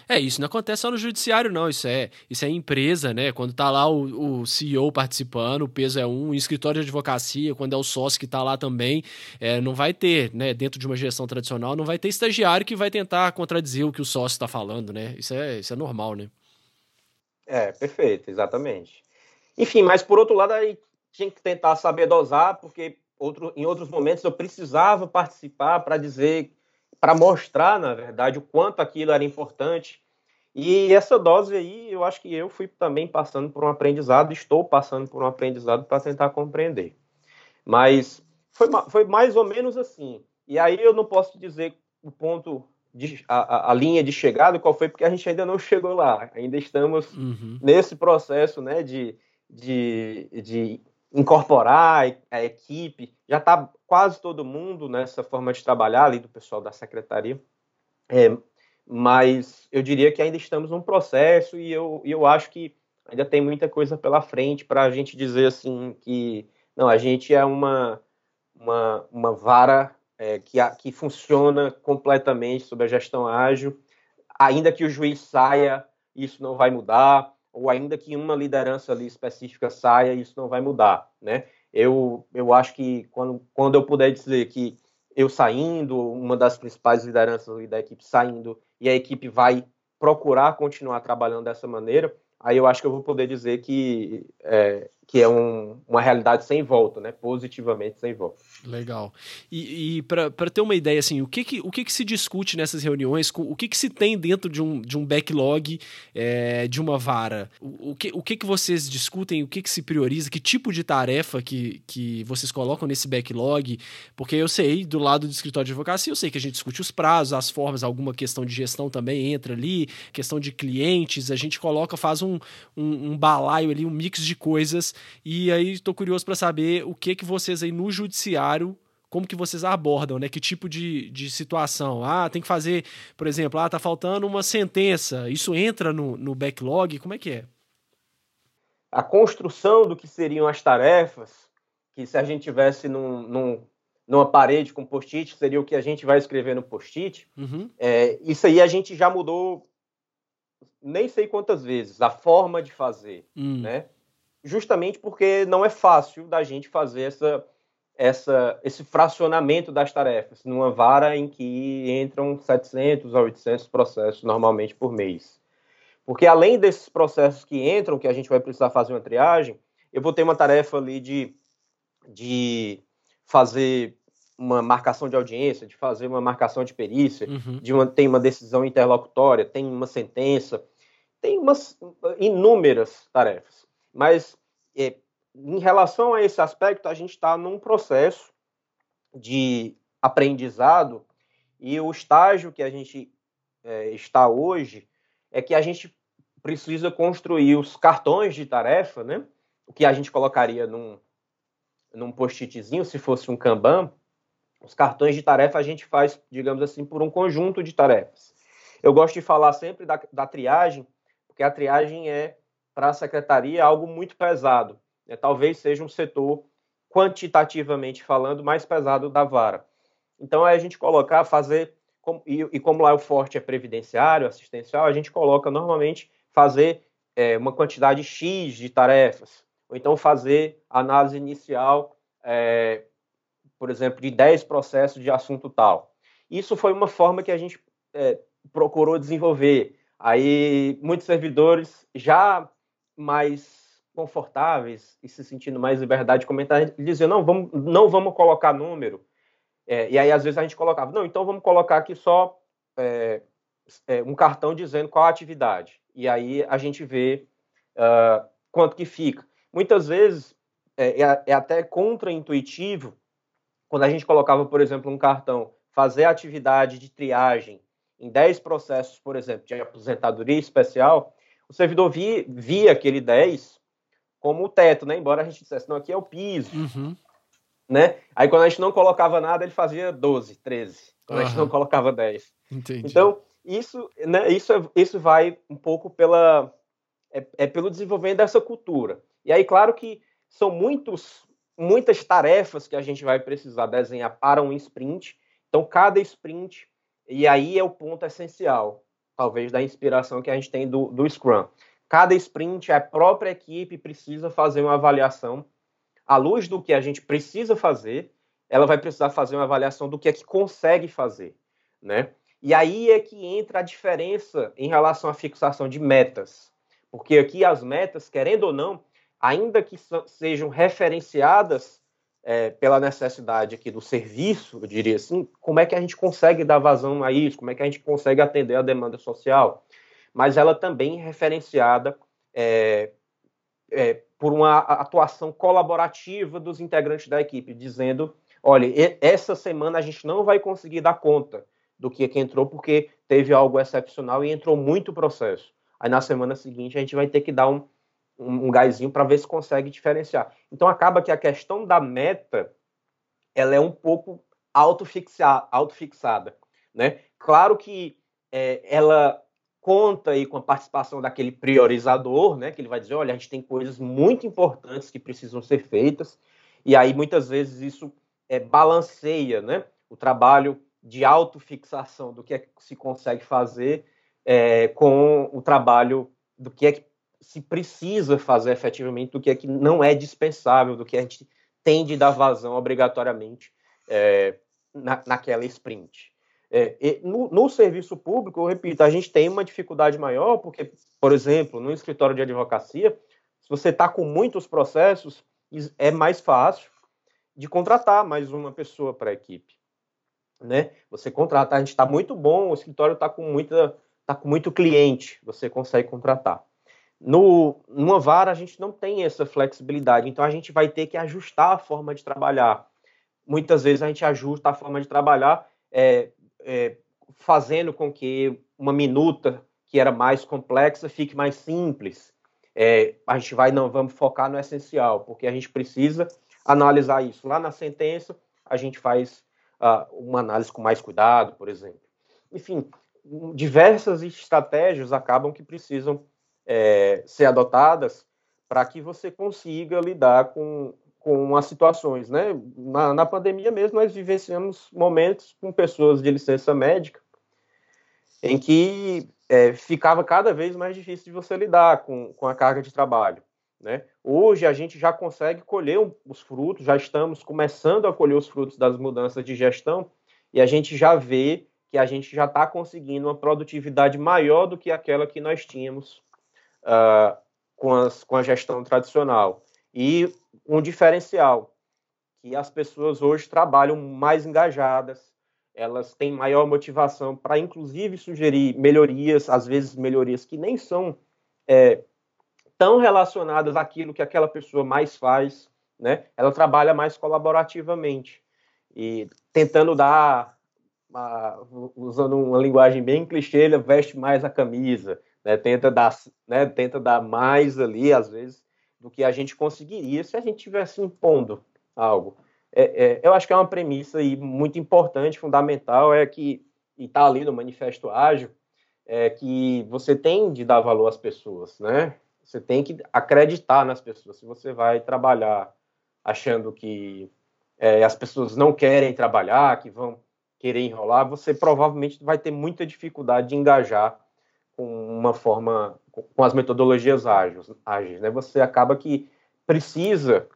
Speaker 1: É, isso não acontece só no judiciário, não. Isso é, isso é empresa, né? Quando tá lá o, o CEO participando, o peso é um, escritório de advocacia, quando é o sócio que tá lá também, é, não vai ter, né? Dentro de uma gestão tradicional, não vai ter estagiário que vai tentar contradizer o que o sócio está falando, né? Isso é, isso é normal, né?
Speaker 2: É, perfeito, exatamente. Enfim, mas por outro lado, aí tinha que tentar saber dosar, porque outro, em outros momentos eu precisava participar para dizer, para mostrar, na verdade, o quanto aquilo era importante. E essa dose aí, eu acho que eu fui também passando por um aprendizado, estou passando por um aprendizado para tentar compreender. Mas foi, foi mais ou menos assim. E aí eu não posso dizer o ponto, de, a, a, linha de chegada, qual foi, porque a gente ainda não chegou lá. Ainda estamos uhum. nesse processo né, de, de, de incorporar a equipe, já está quase todo mundo nessa forma de trabalhar ali do pessoal da secretaria, é, mas eu diria que ainda estamos num processo e eu, eu acho que ainda tem muita coisa pela frente para a gente dizer assim que não, a gente é uma, uma, uma vara é, que, que funciona completamente sob a gestão ágil, ainda que o juiz saia, isso não vai mudar, ou ainda que uma liderança ali específica saia, isso não vai mudar, né? Eu, eu acho que quando, quando eu puder dizer que eu saindo, uma das principais lideranças da equipe saindo, e a equipe vai procurar continuar trabalhando dessa maneira, aí eu acho que eu vou poder dizer que é, que é um, uma realidade sem volta, né? Positivamente sem volta.
Speaker 1: Legal. E, e para ter uma ideia, assim, o que que, o que que se discute nessas reuniões? O que que se tem dentro de um, de um backlog é, de uma vara? O, o, que, o que que vocês discutem? O que que se prioriza? Que tipo de tarefa que, que vocês colocam nesse backlog? Porque eu sei, do lado do escritório de advocacia, eu sei que a gente discute os prazos, as formas, alguma questão de gestão também entra ali, questão de clientes, a gente coloca, faz um, um, um balaio ali, um mix de coisas e aí estou curioso para saber o que que vocês aí no judiciário como que vocês abordam, né? Que tipo de, de situação? Ah, tem que fazer, por exemplo, ah, tá faltando uma sentença. Isso entra no, no backlog? Como é que é?
Speaker 2: A construção do que seriam as tarefas, que se a gente tivesse num, num, numa parede com post-it, seria o que a gente vai escrever no post-it. Uhum. É, isso aí a gente já mudou nem sei quantas vezes, a forma de fazer, hum. né? Justamente porque não é fácil da gente fazer essa, essa, esse fracionamento das tarefas numa vara em que entram 700 a 800 processos normalmente por mês. Porque além desses processos que entram, que a gente vai precisar fazer uma triagem, eu vou ter uma tarefa ali de, de fazer uma marcação de audiência, de fazer uma marcação de perícia, uhum. de uma, tem uma decisão interlocutória, tem uma sentença, tem umas inúmeras tarefas. Mas é, em relação a esse aspecto, a gente está num processo de aprendizado e o estágio que a gente é, está hoje é que a gente precisa construir os cartões de tarefa, né? O que a gente colocaria num, num post-itzinho, se fosse um Kanban. Os cartões de tarefa a gente faz, digamos assim, por um conjunto de tarefas. Eu gosto de falar sempre da, da triagem, porque a triagem é para a secretaria algo muito pesado. Né? Talvez seja um setor, quantitativamente falando, mais pesado da vara. Então, é a gente colocar, fazer, e, e como lá o forte é previdenciário, assistencial, a gente coloca normalmente fazer é, uma quantidade X de tarefas, ou então fazer análise inicial, é, por exemplo, de 10 processos de assunto tal. Isso foi uma forma que a gente é, procurou desenvolver. Aí, muitos servidores já mais confortáveis e se sentindo mais liberdade de comentar, diziam, não, vamos, não vamos colocar número. É, e aí, às vezes, a gente colocava, não, então vamos colocar aqui só é, é, um cartão dizendo qual a atividade. E aí a gente vê uh, quanto que fica. Muitas vezes é, é, é até contraintuitivo quando a gente colocava, por exemplo, um cartão fazer atividade de triagem em 10 processos, por exemplo, de aposentadoria especial, o servidor via, via aquele 10 como o teto, né? Embora a gente dissesse, não, aqui é o piso. Uhum. Né? Aí quando a gente não colocava nada, ele fazia 12, 13. Quando uhum. a gente não colocava 10. Entendi. Então, isso, né, isso, é, isso vai um pouco pela, é, é, pelo desenvolvimento dessa cultura. E aí, claro que são muitos, muitas tarefas que a gente vai precisar desenhar para um sprint. Então, cada sprint, e aí é o ponto essencial talvez, da inspiração que a gente tem do, do Scrum. Cada sprint, a própria equipe precisa fazer uma avaliação à luz do que a gente precisa fazer, ela vai precisar fazer uma avaliação do que é que consegue fazer, né? E aí é que entra a diferença em relação à fixação de metas. Porque aqui as metas, querendo ou não, ainda que sejam referenciadas é, pela necessidade aqui do serviço, eu diria assim, como é que a gente consegue dar vazão a isso, como é que a gente consegue atender a demanda social, mas ela também é referenciada é, é, por uma atuação colaborativa dos integrantes da equipe, dizendo, olha, essa semana a gente não vai conseguir dar conta do que, que entrou, porque teve algo excepcional e entrou muito processo. Aí na semana seguinte a gente vai ter que dar um, um, um gásinho para ver se consegue diferenciar. Então acaba que a questão da meta ela é um pouco autofixada, autofixada né? Claro que é, ela conta aí com a participação daquele priorizador, né? Que ele vai dizer, olha, a gente tem coisas muito importantes que precisam ser feitas, e aí muitas vezes isso é, balanceia, né? O trabalho de autofixação do que é que se consegue fazer é, com o trabalho do que é que se precisa fazer efetivamente, do que é que não é dispensável, do que a gente tem de dar vazão obrigatoriamente é, na, naquela sprint. É, no, no, serviço público, eu repito, a gente tem uma dificuldade maior, porque, por exemplo, no escritório de advocacia, se você está com muitos processos, é mais fácil de contratar mais uma pessoa para a equipe. Né? Você contrata, a gente está muito bom, o escritório está com muita, tá com muito cliente, você consegue contratar. No, numa vara, a gente não tem essa flexibilidade, então a gente vai ter que ajustar a forma de trabalhar. Muitas vezes a gente ajusta a forma de trabalhar é, é, fazendo com que uma minuta que era mais complexa fique mais simples. É, a gente vai, não, vamos focar no essencial, porque a gente precisa analisar isso. Lá na sentença, a gente faz uh, uma análise com mais cuidado, por exemplo. Enfim, diversas estratégias acabam que precisam é, ser adotadas para que você consiga lidar com, com as situações, né? Na, na, pandemia mesmo, nós vivenciamos momentos com pessoas de licença médica em que é, ficava cada vez mais difícil de você lidar com, com a carga de trabalho. Né? Hoje a gente já consegue colher os frutos, já estamos começando a colher os frutos das mudanças de gestão e a gente já vê que a gente já está conseguindo uma produtividade maior do que aquela que nós tínhamos uh, com, as, com a gestão tradicional. E um diferencial, que as pessoas hoje trabalham mais engajadas, elas têm maior motivação para, inclusive, sugerir melhorias, às vezes melhorias que nem são é, tão relacionadas àquilo que aquela pessoa mais faz, né? Ela trabalha mais colaborativamente e tentando dar, uma, usando uma linguagem bem clichê, ele veste mais a camisa, né? Tenta dar, né? Tenta dar mais ali, às vezes, do que a gente conseguiria se a gente tivesse impondo algo. É, é, eu acho que é uma premissa e muito importante, fundamental, é que, e está ali no Manifesto Ágil, é que você tem de dar valor às pessoas, né? Você tem que acreditar nas pessoas. Se você vai trabalhar achando que é, as pessoas não querem trabalhar, que vão querer enrolar, você provavelmente vai ter muita dificuldade de engajar com uma forma, com as metodologias ágeis, ágeis né? Você acaba que precisa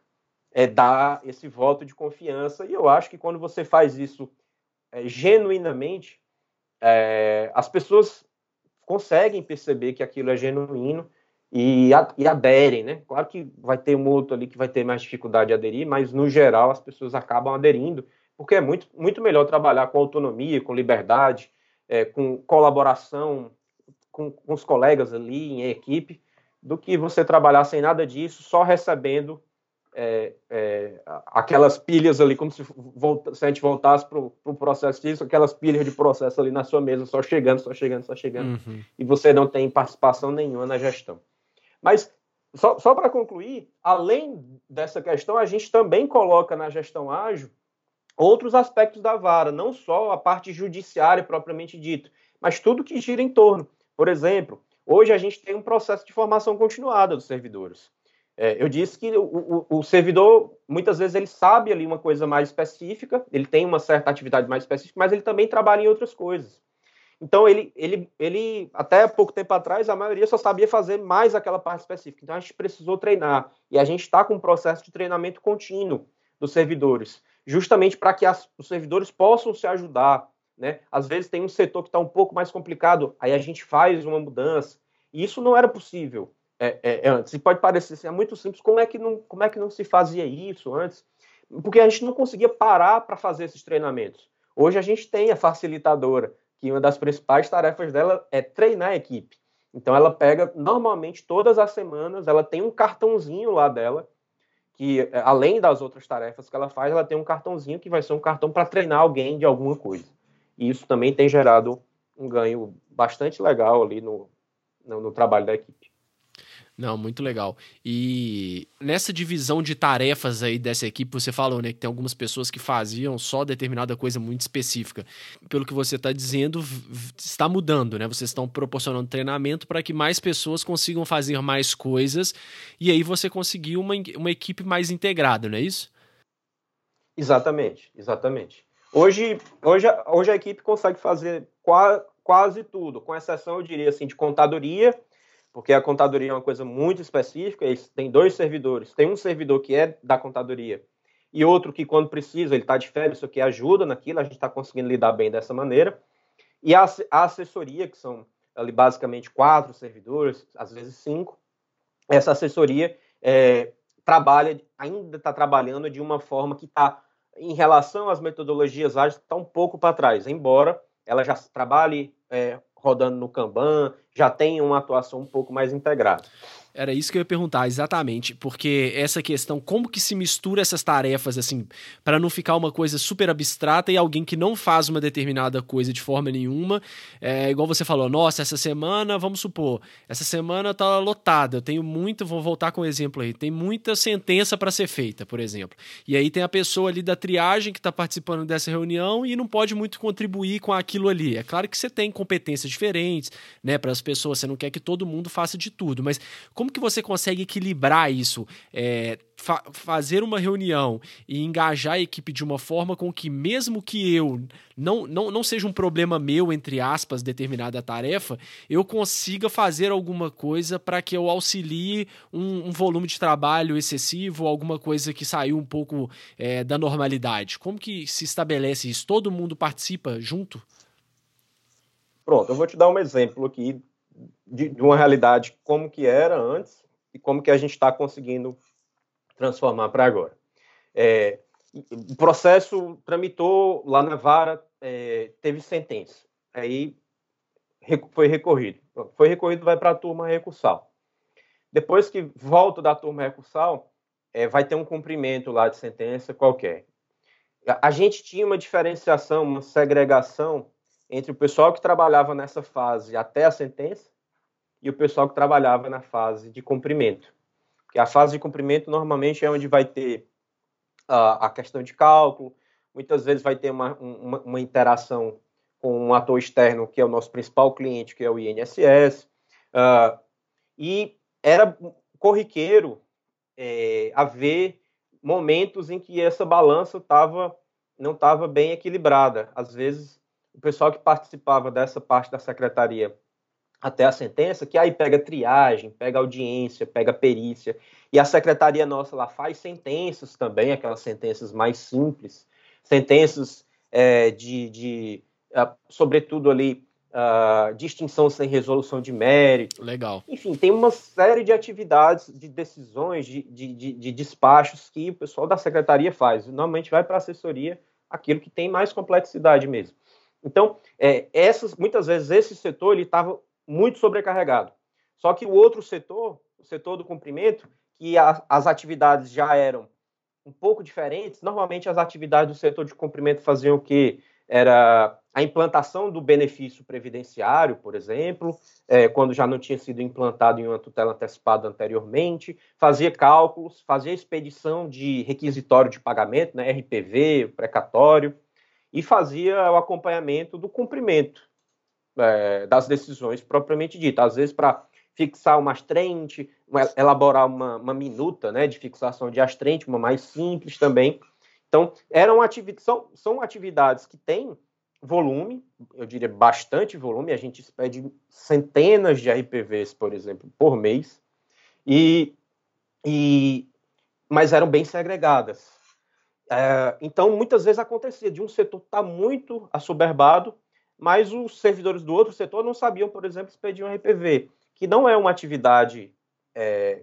Speaker 2: é, dar esse voto de confiança, e eu acho que quando você faz isso é, genuinamente, é, as pessoas conseguem perceber que aquilo é genuíno e, e aderem, né? Claro que vai ter um outro ali que vai ter mais dificuldade de aderir, mas no geral as pessoas acabam aderindo, porque é muito, muito melhor trabalhar com autonomia, com liberdade, é, com colaboração com, com os colegas ali em equipe, do que você trabalhar sem nada disso, só recebendo é, é, aquelas pilhas ali, como se, volta, se a gente voltasse para o pro processo disso, aquelas pilhas de processo ali na sua mesa, só chegando, só chegando, só chegando, uhum. e você não tem participação nenhuma na gestão. Mas, só, só para concluir, além dessa questão, a gente também coloca na gestão ágil outros aspectos da vara, não só a parte judiciária propriamente dito, mas tudo que gira em torno. Por exemplo, hoje a gente tem um processo de formação continuada dos servidores. É, eu disse que o, o, o, servidor, muitas vezes, ele sabe ali uma coisa mais específica, ele tem uma certa atividade mais específica, mas ele também trabalha em outras coisas. Então, ele, ele, ele, até pouco tempo atrás, a maioria só sabia fazer mais aquela parte específica. Então, a gente precisou treinar. E a gente está com um processo de treinamento contínuo dos servidores, justamente para que as, os servidores possam se ajudar, né? Às vezes tem um setor que está um pouco mais complicado, aí a gente faz uma mudança. E isso não era possível é, é, é, antes. E pode parecer assim, é muito simples. Como é, que não, como é que não se fazia isso antes? Porque a gente não conseguia parar para fazer esses treinamentos. Hoje a gente tem a facilitadora, que uma das principais tarefas dela é treinar a equipe. Então ela pega normalmente todas as semanas, ela tem um cartãozinho lá dela que é, além das outras tarefas que ela faz, ela tem um cartãozinho que vai ser um cartão para treinar alguém de alguma coisa. E isso também tem gerado um ganho bastante legal ali no, no, no trabalho da equipe.
Speaker 1: Não, muito legal. E nessa divisão de tarefas aí dessa equipe, você falou, né, que tem algumas pessoas que faziam só determinada coisa muito específica. Pelo que você está dizendo, está mudando, né? Vocês estão proporcionando treinamento para que mais pessoas consigam fazer mais coisas e aí você conseguir uma, uma equipe mais integrada, não é isso?
Speaker 2: Exatamente, exatamente. Hoje, hoje, hoje a equipe consegue fazer qua, quase tudo, com exceção, eu diria assim, de contadoria porque a contadoria é uma coisa muito específica, eles têm dois servidores. Tem um servidor que é da contadoria e outro que, quando precisa, ele está de férias, isso aqui ajuda naquilo, a gente está conseguindo lidar bem dessa maneira. E a, a assessoria, que são ali basicamente quatro servidores, às vezes cinco, essa assessoria é, trabalha, ainda está trabalhando de uma forma que está, em relação às metodologias ágeis, está um pouco para trás, embora ela já trabalhe é, rodando no Kanban, já tem uma atuação um pouco mais integrada.
Speaker 1: Era isso que eu ia perguntar, exatamente, porque essa questão, como que se mistura essas tarefas, assim, para não ficar uma coisa super abstrata e alguém que não faz uma determinada coisa de forma nenhuma, é igual você falou, nossa, essa semana, vamos supor, essa semana tá lotada, eu tenho muito, vou voltar com o um exemplo aí, tem muita sentença para ser feita, por exemplo. E aí tem a pessoa ali da triagem que está participando dessa reunião e não pode muito contribuir com aquilo ali. É claro que você tem competências diferentes, né, para as pessoas, você não quer que todo mundo faça de tudo, mas como que você consegue equilibrar isso? É, fa fazer uma reunião e engajar a equipe de uma forma com que, mesmo que eu não, não, não seja um problema meu, entre aspas, determinada tarefa, eu consiga fazer alguma coisa para que eu auxilie um, um, volume de trabalho excessivo, alguma coisa que saiu um pouco é, da normalidade. Como que se estabelece isso? Todo mundo participa junto?
Speaker 2: Pronto, eu vou te dar um exemplo aqui de, de uma realidade como que era antes e como que a gente está conseguindo transformar para agora. É, o processo tramitou lá na vara, é, teve sentença, aí foi recorrido. Foi recorrido, vai para a turma recursal. Depois que volta da turma recursal, é, vai ter um cumprimento lá de sentença qualquer. A gente tinha uma diferenciação, uma segregação entre o pessoal que trabalhava nessa fase até a sentença e o pessoal que trabalhava na fase de cumprimento. Porque a fase de cumprimento normalmente é onde vai ter uh, a questão de cálculo, muitas vezes vai ter uma, uma, uma, interação com um ator externo, que é o nosso principal cliente, que é o INSS, uh, ah, e era corriqueiro é, haver momentos em que essa balança tava, não estava bem equilibrada. Às vezes, o pessoal que participava dessa parte da secretaria até a sentença, que aí pega triagem, pega audiência, pega perícia, e a secretaria nossa lá faz sentenças também, aquelas sentenças mais simples, sentenças é, de, de uh, sobretudo ali, uh, distinção sem resolução de mérito.
Speaker 1: Legal.
Speaker 2: Enfim, tem uma série de atividades, de decisões, de, de, de, de despachos que o pessoal da secretaria faz. Normalmente vai para a assessoria aquilo que tem mais complexidade mesmo. Então, é, essas, muitas vezes esse setor ele estava muito sobrecarregado. Só que o outro setor, o setor do cumprimento, que a, as atividades já eram um pouco diferentes, normalmente as atividades do setor de cumprimento faziam o que era a implantação do benefício previdenciário, por exemplo, é, quando já não tinha sido implantado em uma tutela antecipada anteriormente, fazia cálculos, fazia expedição de requisitório de pagamento, né, RPV, precatório, e fazia o acompanhamento do cumprimento é, das decisões propriamente dita. Às vezes, para fixar uma astrente, elaborar uma, uma, minuta né, de fixação de astrente, uma mais simples também. Então, eram atividades, são, são atividades que têm volume, eu diria bastante volume, a gente expede centenas de RPVs, por exemplo, por mês, e, e mas eram bem segregadas. É, então, muitas vezes acontecia de um setor estar tá muito assoberbado, mas os servidores do outro setor não sabiam, por exemplo, expedir um RPV, que não é uma atividade é,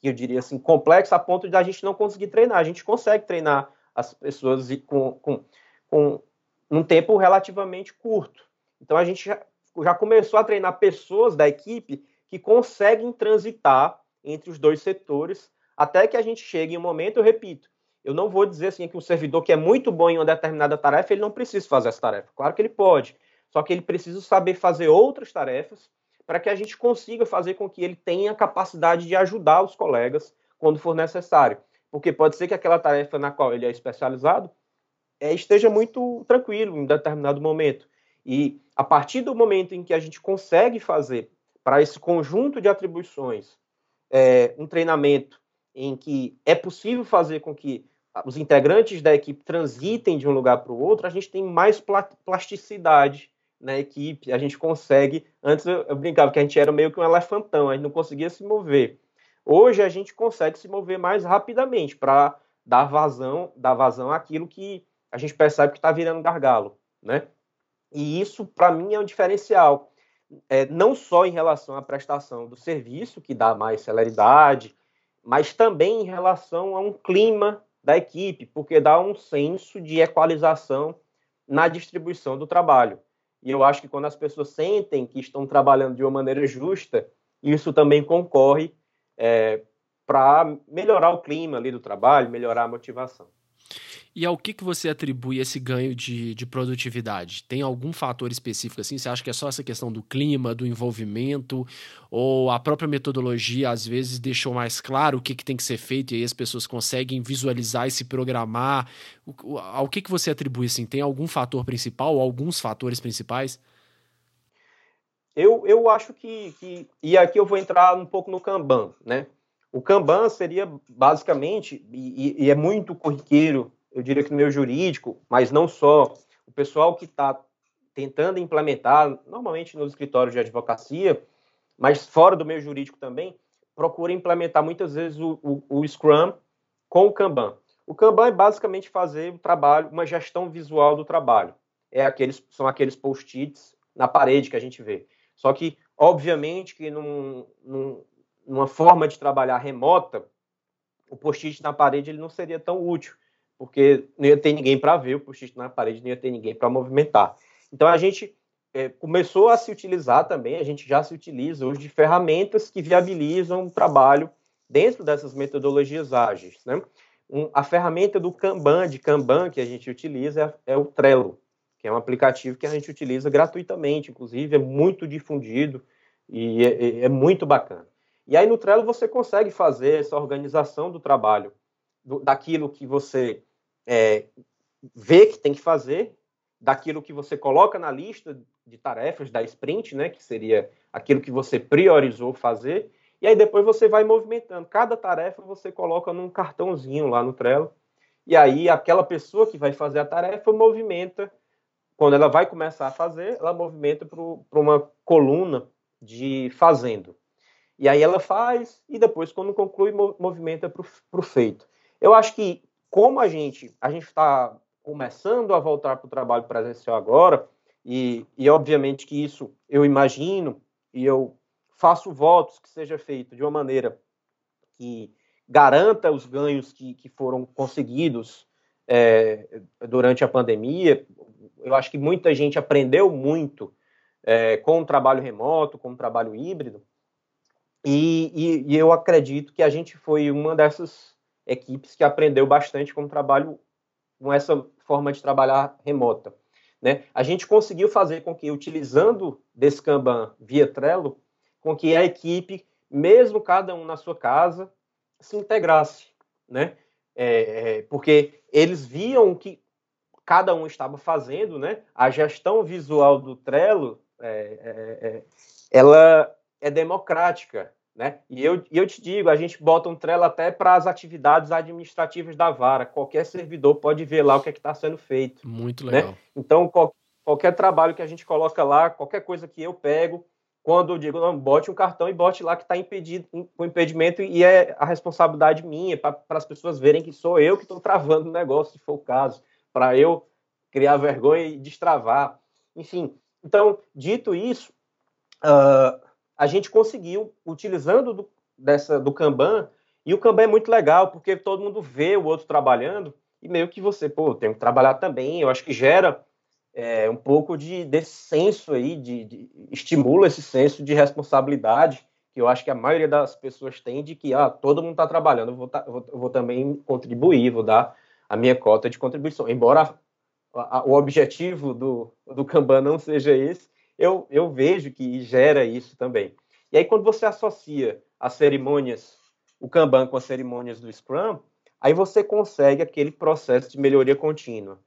Speaker 2: que eu diria assim, complexa a ponto de a gente não conseguir treinar. A gente consegue treinar as pessoas com, com, com um tempo relativamente curto. Então a gente já, já começou a treinar pessoas da equipe que conseguem transitar entre os dois setores até que a gente chegue em um momento, eu repito, eu não vou dizer assim que um servidor que é muito bom em uma determinada tarefa, ele não precisa fazer essa tarefa. Claro que ele pode, só que ele precisa saber fazer outras tarefas para que a gente consiga fazer com que ele tenha capacidade de ajudar os colegas quando for necessário. Porque pode ser que aquela tarefa na qual ele é especializado é, esteja muito tranquilo em determinado momento. E a partir do momento em que a gente consegue fazer para esse conjunto de atribuições é, um treinamento em que é possível fazer com que os integrantes da equipe transitem de um lugar para o outro, a gente tem mais plasticidade na equipe, a gente consegue. Antes eu, brincava que a gente era meio que um elefantão, a gente não conseguia se mover. Hoje a gente consegue se mover mais rapidamente para dar vazão, dar vazão àquilo que a gente percebe que está virando gargalo, né? E isso para mim é um diferencial, é, não só em relação à prestação do serviço que dá mais celeridade, mas também em relação a um clima da equipe, porque dá um senso de equalização na distribuição do trabalho. E eu acho que quando as pessoas sentem que estão trabalhando de uma maneira justa, isso também concorre é, para melhorar o clima ali do trabalho, melhorar a motivação.
Speaker 1: E ao que, que você atribui esse ganho de, de produtividade? Tem algum fator específico assim? Você acha que é só essa questão do clima, do envolvimento, ou a própria metodologia às vezes deixou mais claro o que, que tem que ser feito e aí as pessoas conseguem visualizar e se programar? O, ao que, que você atribui assim? Tem algum fator principal ou alguns fatores principais?
Speaker 2: Eu, eu acho que, que. E aqui eu vou entrar um pouco no Kanban, né? O Kanban seria basicamente, e, e é muito corriqueiro eu diria que no meio jurídico, mas não só, o pessoal que está tentando implementar, normalmente nos escritórios de advocacia, mas fora do meio jurídico também, procura implementar muitas vezes o, o, o Scrum com o Kanban. O Kanban é basicamente fazer o trabalho, uma gestão visual do trabalho. É aqueles, são aqueles post-its na parede que a gente vê. Só que, obviamente, que num, num, numa forma de trabalhar remota, o post-it na parede ele não seria tão útil porque não ia ter ninguém para ver o post na parede, não ia ter ninguém para movimentar. Então a gente é, começou a se utilizar também, a gente já se utiliza hoje de ferramentas que viabilizam o trabalho dentro dessas metodologias ágeis. Né? Um, a ferramenta do Kanban, de Kanban, que a gente utiliza é, é o Trello, que é um aplicativo que a gente utiliza gratuitamente, inclusive é muito difundido e é, é, é muito bacana. E aí no Trello você consegue fazer essa organização do trabalho, do, daquilo que você é, vê que tem que fazer, daquilo que você coloca na lista de tarefas da sprint, né, que seria aquilo que você priorizou fazer, e aí depois você vai movimentando. Cada tarefa você coloca num cartãozinho lá no Trello, e aí aquela pessoa que vai fazer a tarefa movimenta, quando ela vai começar a fazer, ela movimenta para uma coluna de fazendo. E aí ela faz, e depois, quando conclui, movimenta para o feito. Eu acho que como a gente a gente está começando a voltar para o trabalho presencial agora, e, e obviamente que isso eu imagino e eu faço votos que seja feito de uma maneira que garanta os ganhos que, que foram conseguidos é, durante a pandemia. Eu acho que muita gente aprendeu muito é, com o trabalho remoto, com o trabalho híbrido, e, e, e eu acredito que a gente foi uma dessas equipes que aprendeu bastante com o trabalho, com essa forma de trabalhar remota. Né? A gente conseguiu fazer com que, utilizando desse via Trello, com que a equipe, mesmo cada um na sua casa, se integrasse, né? É, é, porque eles viam que cada um estava fazendo, né? A gestão visual do Trello, é, é, é ela é democrática, né? E eu, e eu te digo, a gente bota um Trello até para as atividades administrativas da vara. Qualquer servidor pode ver lá o que é está sendo feito.
Speaker 1: Muito né? legal.
Speaker 2: Né? Então, qual, qualquer trabalho que a gente coloca lá, qualquer coisa que eu pego, quando eu digo, não, bote um cartão e bote lá que está impedido, com impedimento, e é a responsabilidade minha, para as pessoas verem que sou eu que estou travando o negócio, se for o caso, para eu criar vergonha e destravar. Enfim, então, dito isso, uh, a gente conseguiu, utilizando do, dessa, do Kanban, e o Kanban é muito legal, porque todo mundo vê o outro trabalhando, e meio que você, pô, tem que trabalhar também, eu acho que gera é, um pouco de, desse senso aí, de, de, estimula esse senso de responsabilidade, que eu acho que a maioria das pessoas tem, de que, ah, todo mundo está trabalhando, eu vou, tá, vou, vou, também contribuir, vou dar a minha cota de contribuição, embora o objetivo do, do Kanban não seja esse, eu, eu vejo que gera isso também. E aí, quando você associa as cerimônias, o Kanban com as cerimônias do Scrum, aí você consegue aquele processo de melhoria contínua.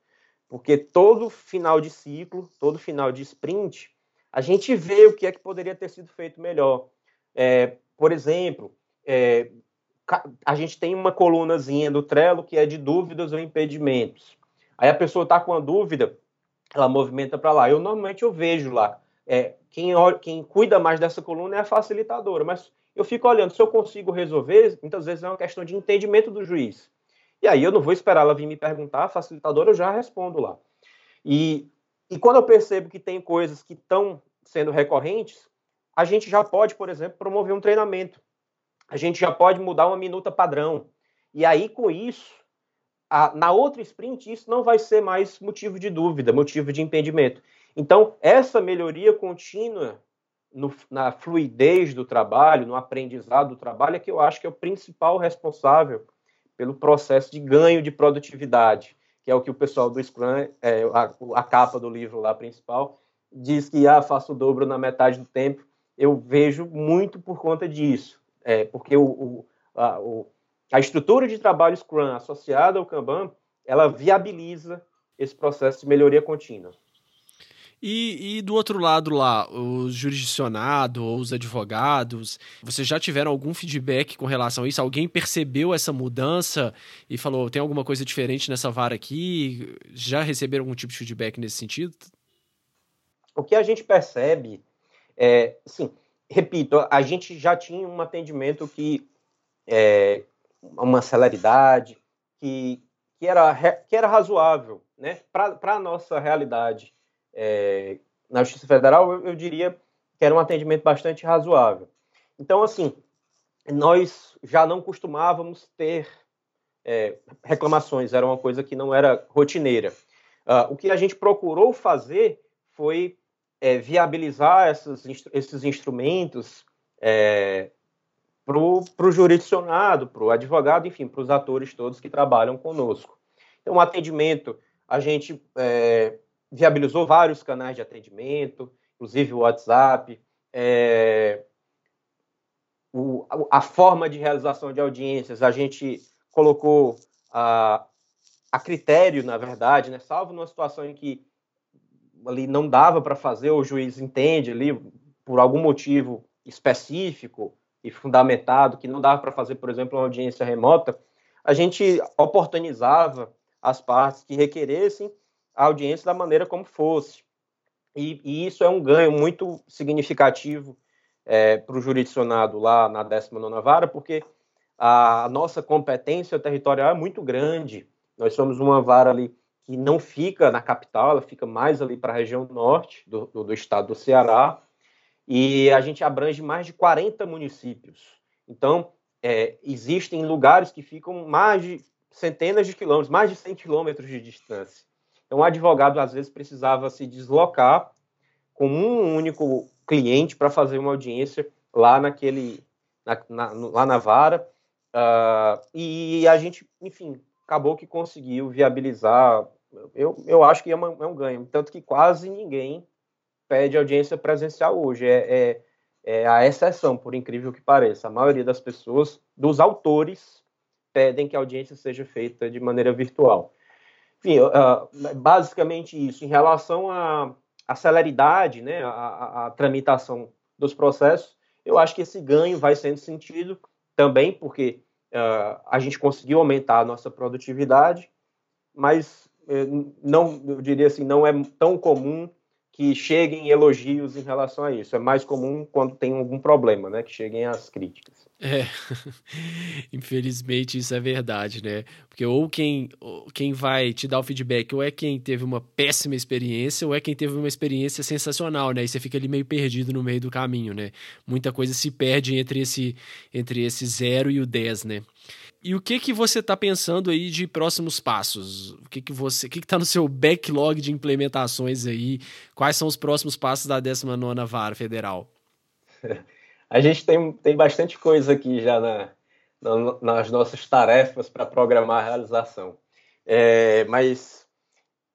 Speaker 2: Porque todo final de ciclo, todo final de sprint, a gente vê o que é que poderia ter sido feito melhor. É, por exemplo, é, a gente tem uma colunazinha do Trello que é de dúvidas ou impedimentos. Aí a pessoa está com a dúvida, ela movimenta para lá. Eu normalmente eu vejo lá. É, quem, quem cuida mais dessa coluna é a facilitadora, mas eu fico olhando, se eu consigo resolver, muitas vezes é uma questão de entendimento do juiz. E aí eu não vou esperar ela vir me perguntar, a facilitadora eu já respondo lá. E, e quando eu percebo que tem coisas que estão sendo recorrentes, a gente já pode, por exemplo, promover um treinamento a gente já pode mudar uma minuta padrão. E aí, com isso, a, na outra sprint, isso não vai ser mais motivo de dúvida, motivo de impedimento. Então, essa melhoria contínua no, na fluidez do trabalho, no aprendizado do trabalho, é que eu acho que é o principal responsável pelo processo de ganho de produtividade, que é o que o pessoal do Scrum, é, a, a, capa do livro lá principal, diz que ah, faço o dobro na metade do tempo. Eu vejo muito por conta disso. É, porque o, o, a, o, a estrutura de trabalho Scrum associada ao Kanban, ela viabiliza esse processo de melhoria contínua.
Speaker 1: E, e, do outro lado lá, os jurisdicionados ou os advogados, vocês já tiveram algum feedback com relação a isso? Alguém percebeu essa mudança e falou, tem alguma coisa diferente nessa vara aqui? Já receberam algum tipo de feedback nesse sentido?
Speaker 2: O que a gente percebe é, sim, repito, a gente já tinha um atendimento que é, uma celeridade que, que, era, que era razoável, né? Para a nossa realidade é, na Justiça Federal, eu, eu, diria que era um atendimento bastante razoável. Então, assim, nós já não costumávamos ter é, reclamações, era uma coisa que não era rotineira. Uh, o que a gente procurou fazer foi é, viabilizar essas, esses instrumentos é, para o jurisdicionado, para o advogado, enfim, para os atores todos que trabalham conosco. Então, o atendimento, a gente é, viabilizou vários canais de atendimento, inclusive o WhatsApp, é, o, a forma de realização de audiências, a gente colocou a, a critério, na verdade, né, salvo numa situação em que ali não dava para fazer, o juiz entende ali, por algum motivo específico e fundamentado, que não dava para fazer, por exemplo, uma audiência remota, a gente oportunizava as partes que requeressem a audiência da maneira como fosse. E, e isso é um ganho muito significativo é, para o jurisdicionado lá na 19 Vara, porque a nossa competência territorial é muito grande. Nós somos uma vara ali que não fica na capital, ela fica mais ali para a região norte do, do, do, estado do Ceará, e a gente abrange mais de 40 municípios. Então, é, existem lugares que ficam mais de centenas de quilômetros, mais de 100 quilômetros de distância. Então, o advogado, às vezes, precisava se deslocar com um único cliente para fazer uma audiência lá naquele, na, na, lá na vara, uh, e a gente, enfim, acabou que conseguiu viabilizar. Eu, eu acho que é, uma, é um ganho. Tanto que quase ninguém pede audiência presencial hoje. É, é, é, a exceção, por incrível que pareça. A maioria das pessoas, dos autores, pedem que a audiência seja feita de maneira virtual. Enfim, uh, basicamente isso. Em relação à, à celeridade, né, à, à tramitação dos processos, eu acho que esse ganho vai sendo sentido também, porque uh, a gente conseguiu aumentar a nossa produtividade, mas uh, não, eu diria assim, não é tão comum que cheguem elogios em relação a isso. É mais comum quando tem algum problema, né? Que cheguem as críticas.
Speaker 1: É, infelizmente isso é verdade, né? Porque ou quem, quem vai te dar o feedback ou é quem teve uma péssima experiência ou é quem teve uma experiência sensacional, né? E você fica ali meio perdido no meio do caminho, né? Muita coisa se perde entre esse, entre esse zero e o 10, né? E o que que você está pensando aí de próximos passos? O que que você, o que está no seu backlog de implementações aí? Quais são os próximos passos da 19ª Vara Federal?
Speaker 2: A gente tem, tem bastante coisa aqui já na, na nas nossas tarefas para programar a realização. É, mas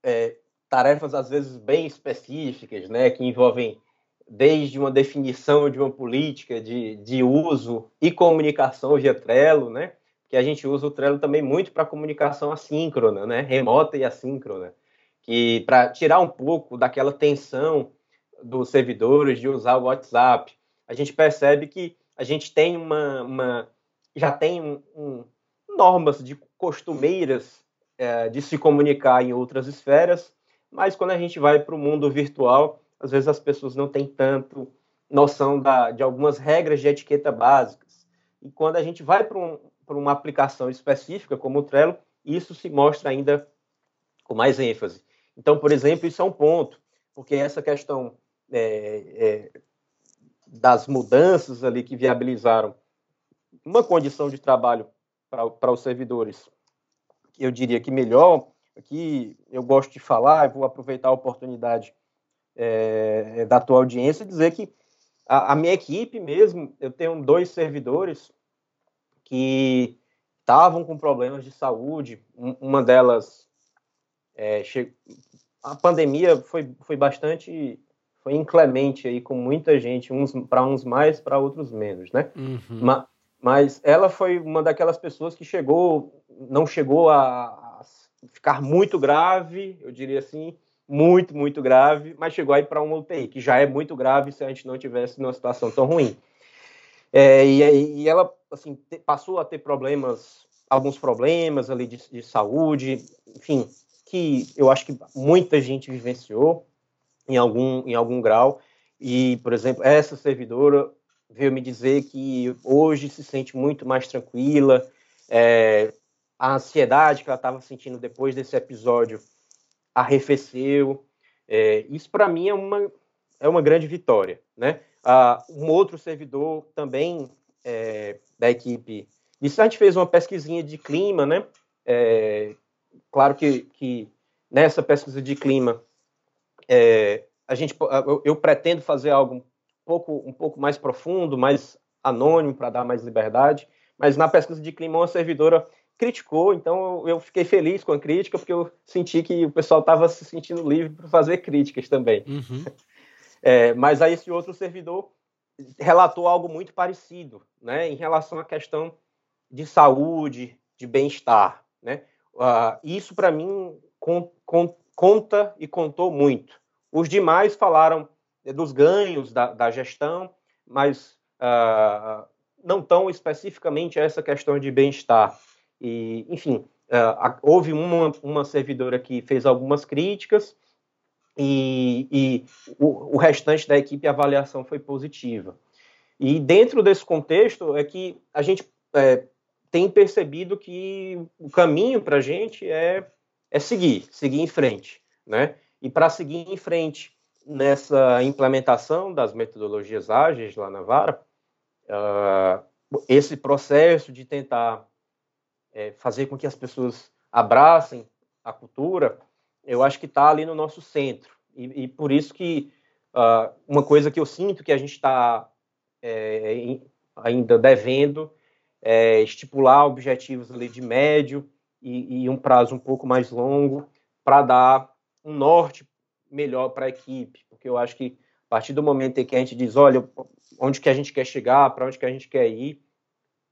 Speaker 2: é, tarefas às vezes bem específicas, né, que envolvem desde uma definição de uma política de, de uso e comunicação via Trello, né? Que a gente usa o Trello também muito para comunicação assíncrona, né? Remota e assíncrona, que para tirar um pouco daquela tensão dos servidores de usar o WhatsApp, a gente percebe que a gente tem uma, uma já tem um, um, normas de costumeiras é, de se comunicar em outras esferas, mas quando a gente vai para o mundo virtual, às vezes as pessoas não têm tanto noção da, de algumas regras de etiqueta básicas. E quando a gente vai para um, uma aplicação específica, como o Trello, isso se mostra ainda com mais ênfase. Então, por exemplo, isso é um ponto, porque essa questão é, é, das mudanças ali que viabilizaram uma condição de trabalho para os servidores, eu diria que melhor, aqui eu gosto de falar, vou aproveitar a oportunidade é, da tua audiência e dizer que a, a, minha equipe mesmo, eu tenho dois servidores que estavam com problemas de saúde, uma delas, é, che... a pandemia foi, foi bastante foi inclemente aí com muita gente, uns para uns mais, para outros menos, né? Uhum. Mas, mas ela foi uma daquelas pessoas que chegou, não chegou a ficar muito grave, eu diria assim, muito, muito grave, mas chegou aí para uma UTI, que já é muito grave se a gente não tivesse numa situação tão ruim. É, e, e, ela, assim, passou a ter problemas, alguns problemas ali de, de saúde, enfim, que eu acho que muita gente vivenciou, em algum, em algum grau. E, por exemplo, essa servidora veio me dizer que hoje se sente muito mais tranquila, é, a ansiedade que ela estava sentindo depois desse episódio arrefeceu. É, isso, para mim, é uma, é uma grande vitória. Né? Ah, um outro servidor também é, da equipe. Isso a gente fez uma pesquisinha de clima, né? É, claro que, que nessa pesquisa de clima é, a gente, eu, eu, pretendo fazer algo um pouco, um pouco mais profundo, mais anônimo, para dar mais liberdade, mas na pesquisa de clima, uma servidora criticou, então eu fiquei feliz com a crítica, porque eu senti que o pessoal estava se sentindo livre para fazer críticas também. Uhum. É, mas aí esse outro servidor relatou algo muito parecido, né, em relação à questão de saúde, de bem-estar, né? Uh, isso para mim con, con, conta e contou muito. Os demais falaram eh, dos ganhos da, da gestão, mas uh, não tão especificamente essa questão de bem-estar. E, enfim, uh, houve uma, uma servidora que fez algumas críticas e, e o, o, restante da equipe a avaliação foi positiva. E dentro desse contexto é que a gente é, tem percebido que o caminho para a gente é, é seguir, seguir em frente, né? E para seguir em frente nessa implementação das metodologias ágeis lá na Vara, uh, esse processo de tentar é, fazer com que as pessoas abracem a cultura, eu acho que está ali no nosso centro. E, e por isso que uh, uma coisa que eu sinto que a gente está é, ainda devendo é estipular objetivos ali de médio e, e um prazo um pouco mais longo para dar um norte melhor para a equipe, porque eu acho que a partir do momento em que a gente diz, olha, onde que a gente quer chegar, para onde que a gente quer ir,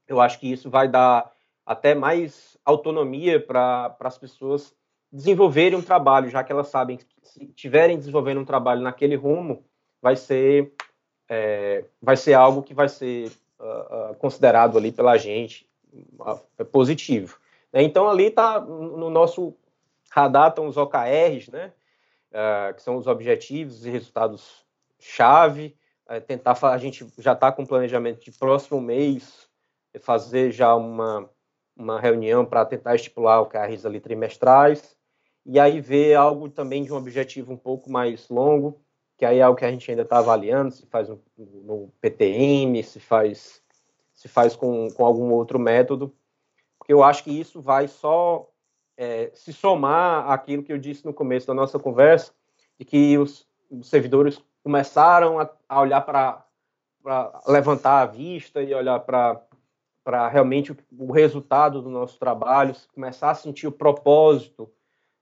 Speaker 2: eu acho que isso vai dar até mais autonomia para as pessoas desenvolverem um trabalho, já que elas sabem que se tiverem desenvolvendo um trabalho naquele rumo, vai ser é, vai ser algo que vai ser uh, uh, considerado ali pela gente uh, positivo. Então ali está no nosso radar estão os OKRs, né? Que são os objetivos e resultados chave. Uh, tentar a gente já está com planejamento de próximo mês fazer já uma, uma reunião para tentar estipular OKRs ali trimestrais e aí ver algo também de um objetivo um pouco mais longo, que aí é algo que a gente ainda está avaliando, se faz no, PTM, se faz se faz com, com algum outro método, porque eu acho que isso vai só é, se somar àquilo que eu disse no começo da nossa conversa, de que os, os servidores começaram a, a olhar para levantar a vista e olhar para realmente o, resultado do nosso trabalho, começar a sentir o propósito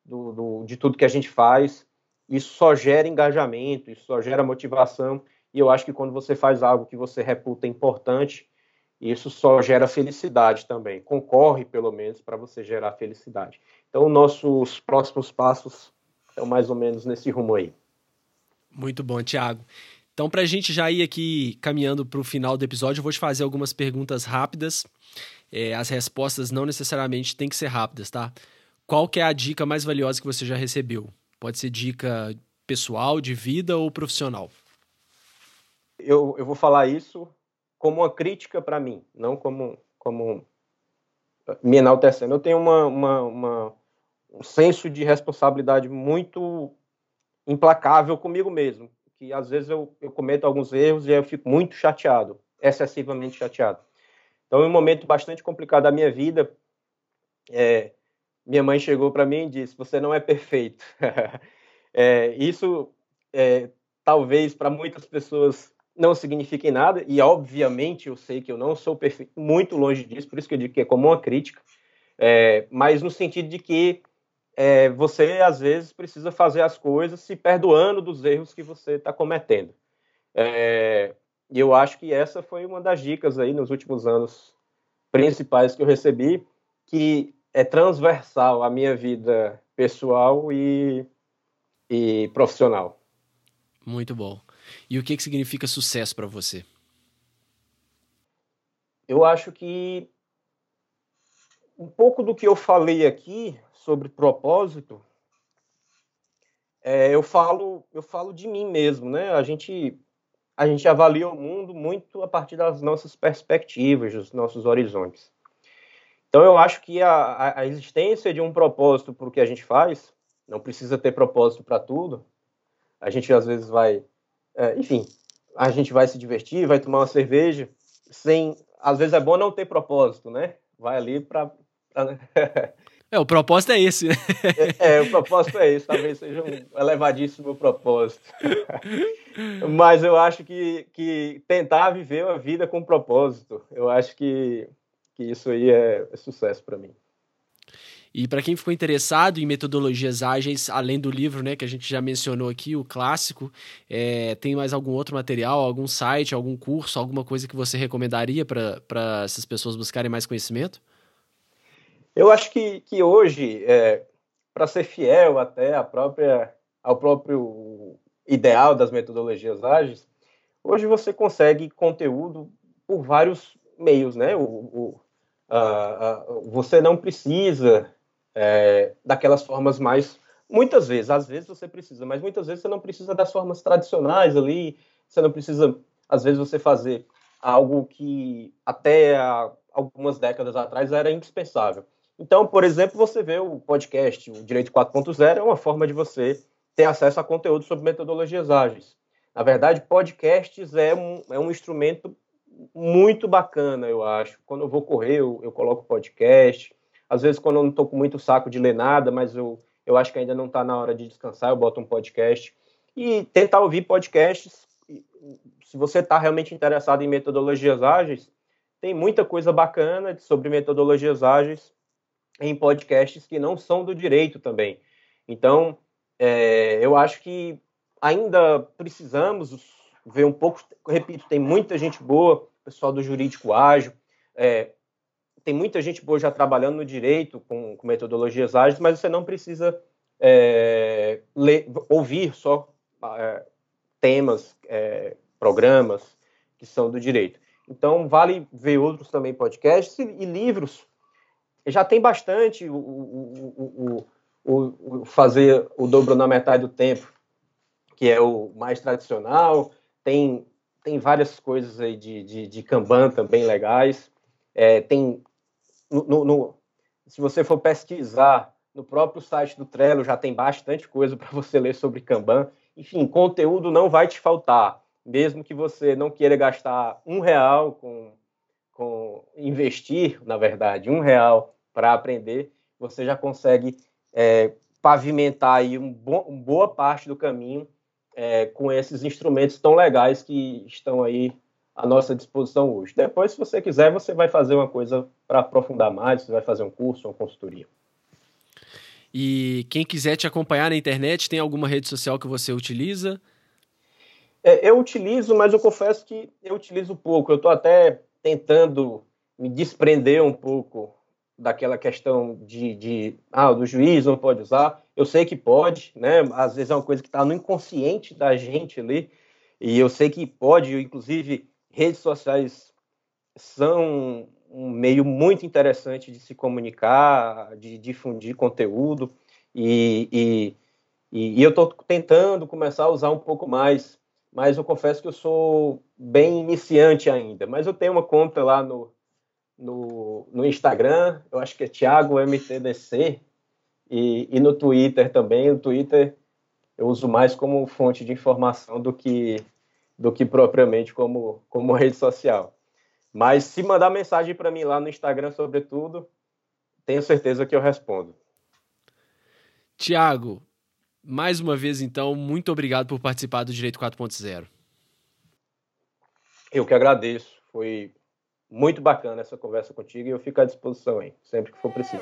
Speaker 2: do, do, de tudo que a gente faz. Isso só gera engajamento, isso só gera motivação E eu acho que quando você faz algo que você reputa importante, isso só gera felicidade também. Concorre, pelo menos, para você gerar felicidade. Então, nossos próximos passos estão mais ou menos nesse rumo aí.
Speaker 1: Muito bom, Tiago. Então, para a gente já ir aqui caminhando para o final do episódio, eu vou te fazer algumas perguntas rápidas. É, as respostas não necessariamente têm que ser rápidas, tá? Qual que é a dica mais valiosa que você já recebeu? Pode ser dica pessoal, de vida ou profissional?
Speaker 2: Eu, eu vou falar isso como uma crítica para mim, não como, como me enaltecendo. Eu tenho uma, uma, uma, um senso de responsabilidade muito implacável comigo mesmo que às vezes eu, eu cometo alguns erros e eu fico muito chateado, excessivamente chateado. Então, em um momento bastante complicado da minha vida, é, minha mãe chegou para mim e disse: Você não é perfeito. é, isso, é, talvez, para muitas pessoas não signifique nada, e obviamente eu sei que eu não sou perfeito, muito longe disso, por isso que eu digo que é como uma crítica, é, mas no sentido de que é, você às vezes precisa fazer as coisas se perdoando dos erros que você está cometendo. É, e eu acho que essa foi uma das dicas aí nos últimos anos principais que eu recebi, que é transversal à minha vida pessoal e, e profissional.
Speaker 1: Muito bom. E o que, que significa sucesso para você?
Speaker 2: Eu acho que um pouco do que eu falei aqui sobre propósito, é, eu falo eu falo de mim mesmo, né? A gente a gente avalia o mundo muito a partir das nossas perspectivas, dos nossos horizontes. Então eu acho que a, a existência de um propósito para o que a gente faz, não precisa ter propósito para tudo. A gente às vezes vai, é, enfim, a gente vai se divertir, vai tomar uma cerveja, sem, às vezes é bom não ter propósito, né? Vai ali para
Speaker 1: É, o propósito é esse.
Speaker 2: é, é, o propósito é esse, talvez seja um elevadíssimo propósito. Mas eu acho que, que tentar viver uma vida com propósito, eu acho que, que isso aí é, é sucesso para mim.
Speaker 1: E para quem ficou interessado em metodologias ágeis, além do livro, né, que a gente já mencionou aqui, o clássico, é, tem mais algum outro material, algum site, algum curso, alguma coisa que você recomendaria para essas pessoas buscarem mais conhecimento?
Speaker 2: Eu acho que, que hoje, é, para ser fiel até à própria, ao próprio ideal das metodologias ágeis, hoje você consegue conteúdo por vários meios, né? O, o a, você não precisa é, daquelas formas mais. Muitas vezes, às vezes você precisa, mas muitas vezes você não precisa das formas tradicionais ali, você não precisa, às vezes, você fazer algo que até algumas décadas atrás era indispensável. Então, por exemplo, você vê o podcast, o Direito 4.0, é uma forma de você ter acesso a conteúdo sobre metodologias ágeis. Na verdade, podcasts é um, é um instrumento muito bacana, eu acho. Quando eu vou correr, eu, eu coloco podcast. Às vezes, quando eu não estou com muito saco de ler nada, mas eu, eu acho que ainda não está na hora de descansar, eu boto um podcast. E tentar ouvir podcasts. Se você está realmente interessado em metodologias ágeis, tem muita coisa bacana sobre metodologias ágeis em podcasts que não são do direito também. Então, é, eu acho que ainda precisamos ver um pouco. Repito, tem muita gente boa, pessoal do jurídico ágil, é, tem muita gente boa já trabalhando no direito com, com metodologias ágeis, mas você não precisa é, ler, ouvir só é, temas, é, programas que são do direito. Então, vale ver outros também podcasts e, e livros já tem bastante o, o, o, o, fazer o dobro na metade do tempo, que é o mais tradicional. Tem, tem várias coisas aí de, de, de Kanban também legais. É, tem no, no, se você for pesquisar no próprio site do Trello, já tem bastante coisa para você ler sobre Kanban. Enfim, conteúdo não vai te faltar, mesmo que você não queira gastar um real com, com investir, na verdade, um real para aprender, você já consegue é, pavimentar aí um bo uma boa parte do caminho é, com esses instrumentos tão legais que estão aí à nossa disposição hoje. Depois, se você quiser, você vai fazer uma coisa para aprofundar mais, você vai fazer um curso, uma consultoria.
Speaker 1: E quem quiser te acompanhar na internet, tem alguma rede social que você utiliza?
Speaker 2: É, eu utilizo, mas eu confesso que eu utilizo pouco. Eu estou até tentando me desprender um pouco daquela questão de, de ah, do juiz não pode usar. Eu sei que pode, né? Às vezes é uma coisa que está no inconsciente da gente ali, e eu sei que pode, inclusive redes sociais são um meio muito interessante de se comunicar, de difundir conteúdo, e, e, e eu estou tentando começar a usar um pouco mais, mas eu confesso que eu sou bem iniciante ainda, mas eu tenho uma conta lá no, no, no Instagram, eu acho que é Thiago MTDC, e, e no Twitter também. O Twitter eu uso mais como fonte de informação do que, do que propriamente como, como rede social. Mas se mandar mensagem para mim lá no Instagram, sobretudo, tenho certeza que eu respondo.
Speaker 1: Tiago, mais uma vez então, muito obrigado por participar do Direito 4.0.
Speaker 2: Eu que agradeço. Foi muito bacana essa conversa contigo e eu fico à disposição aí, sempre que for preciso.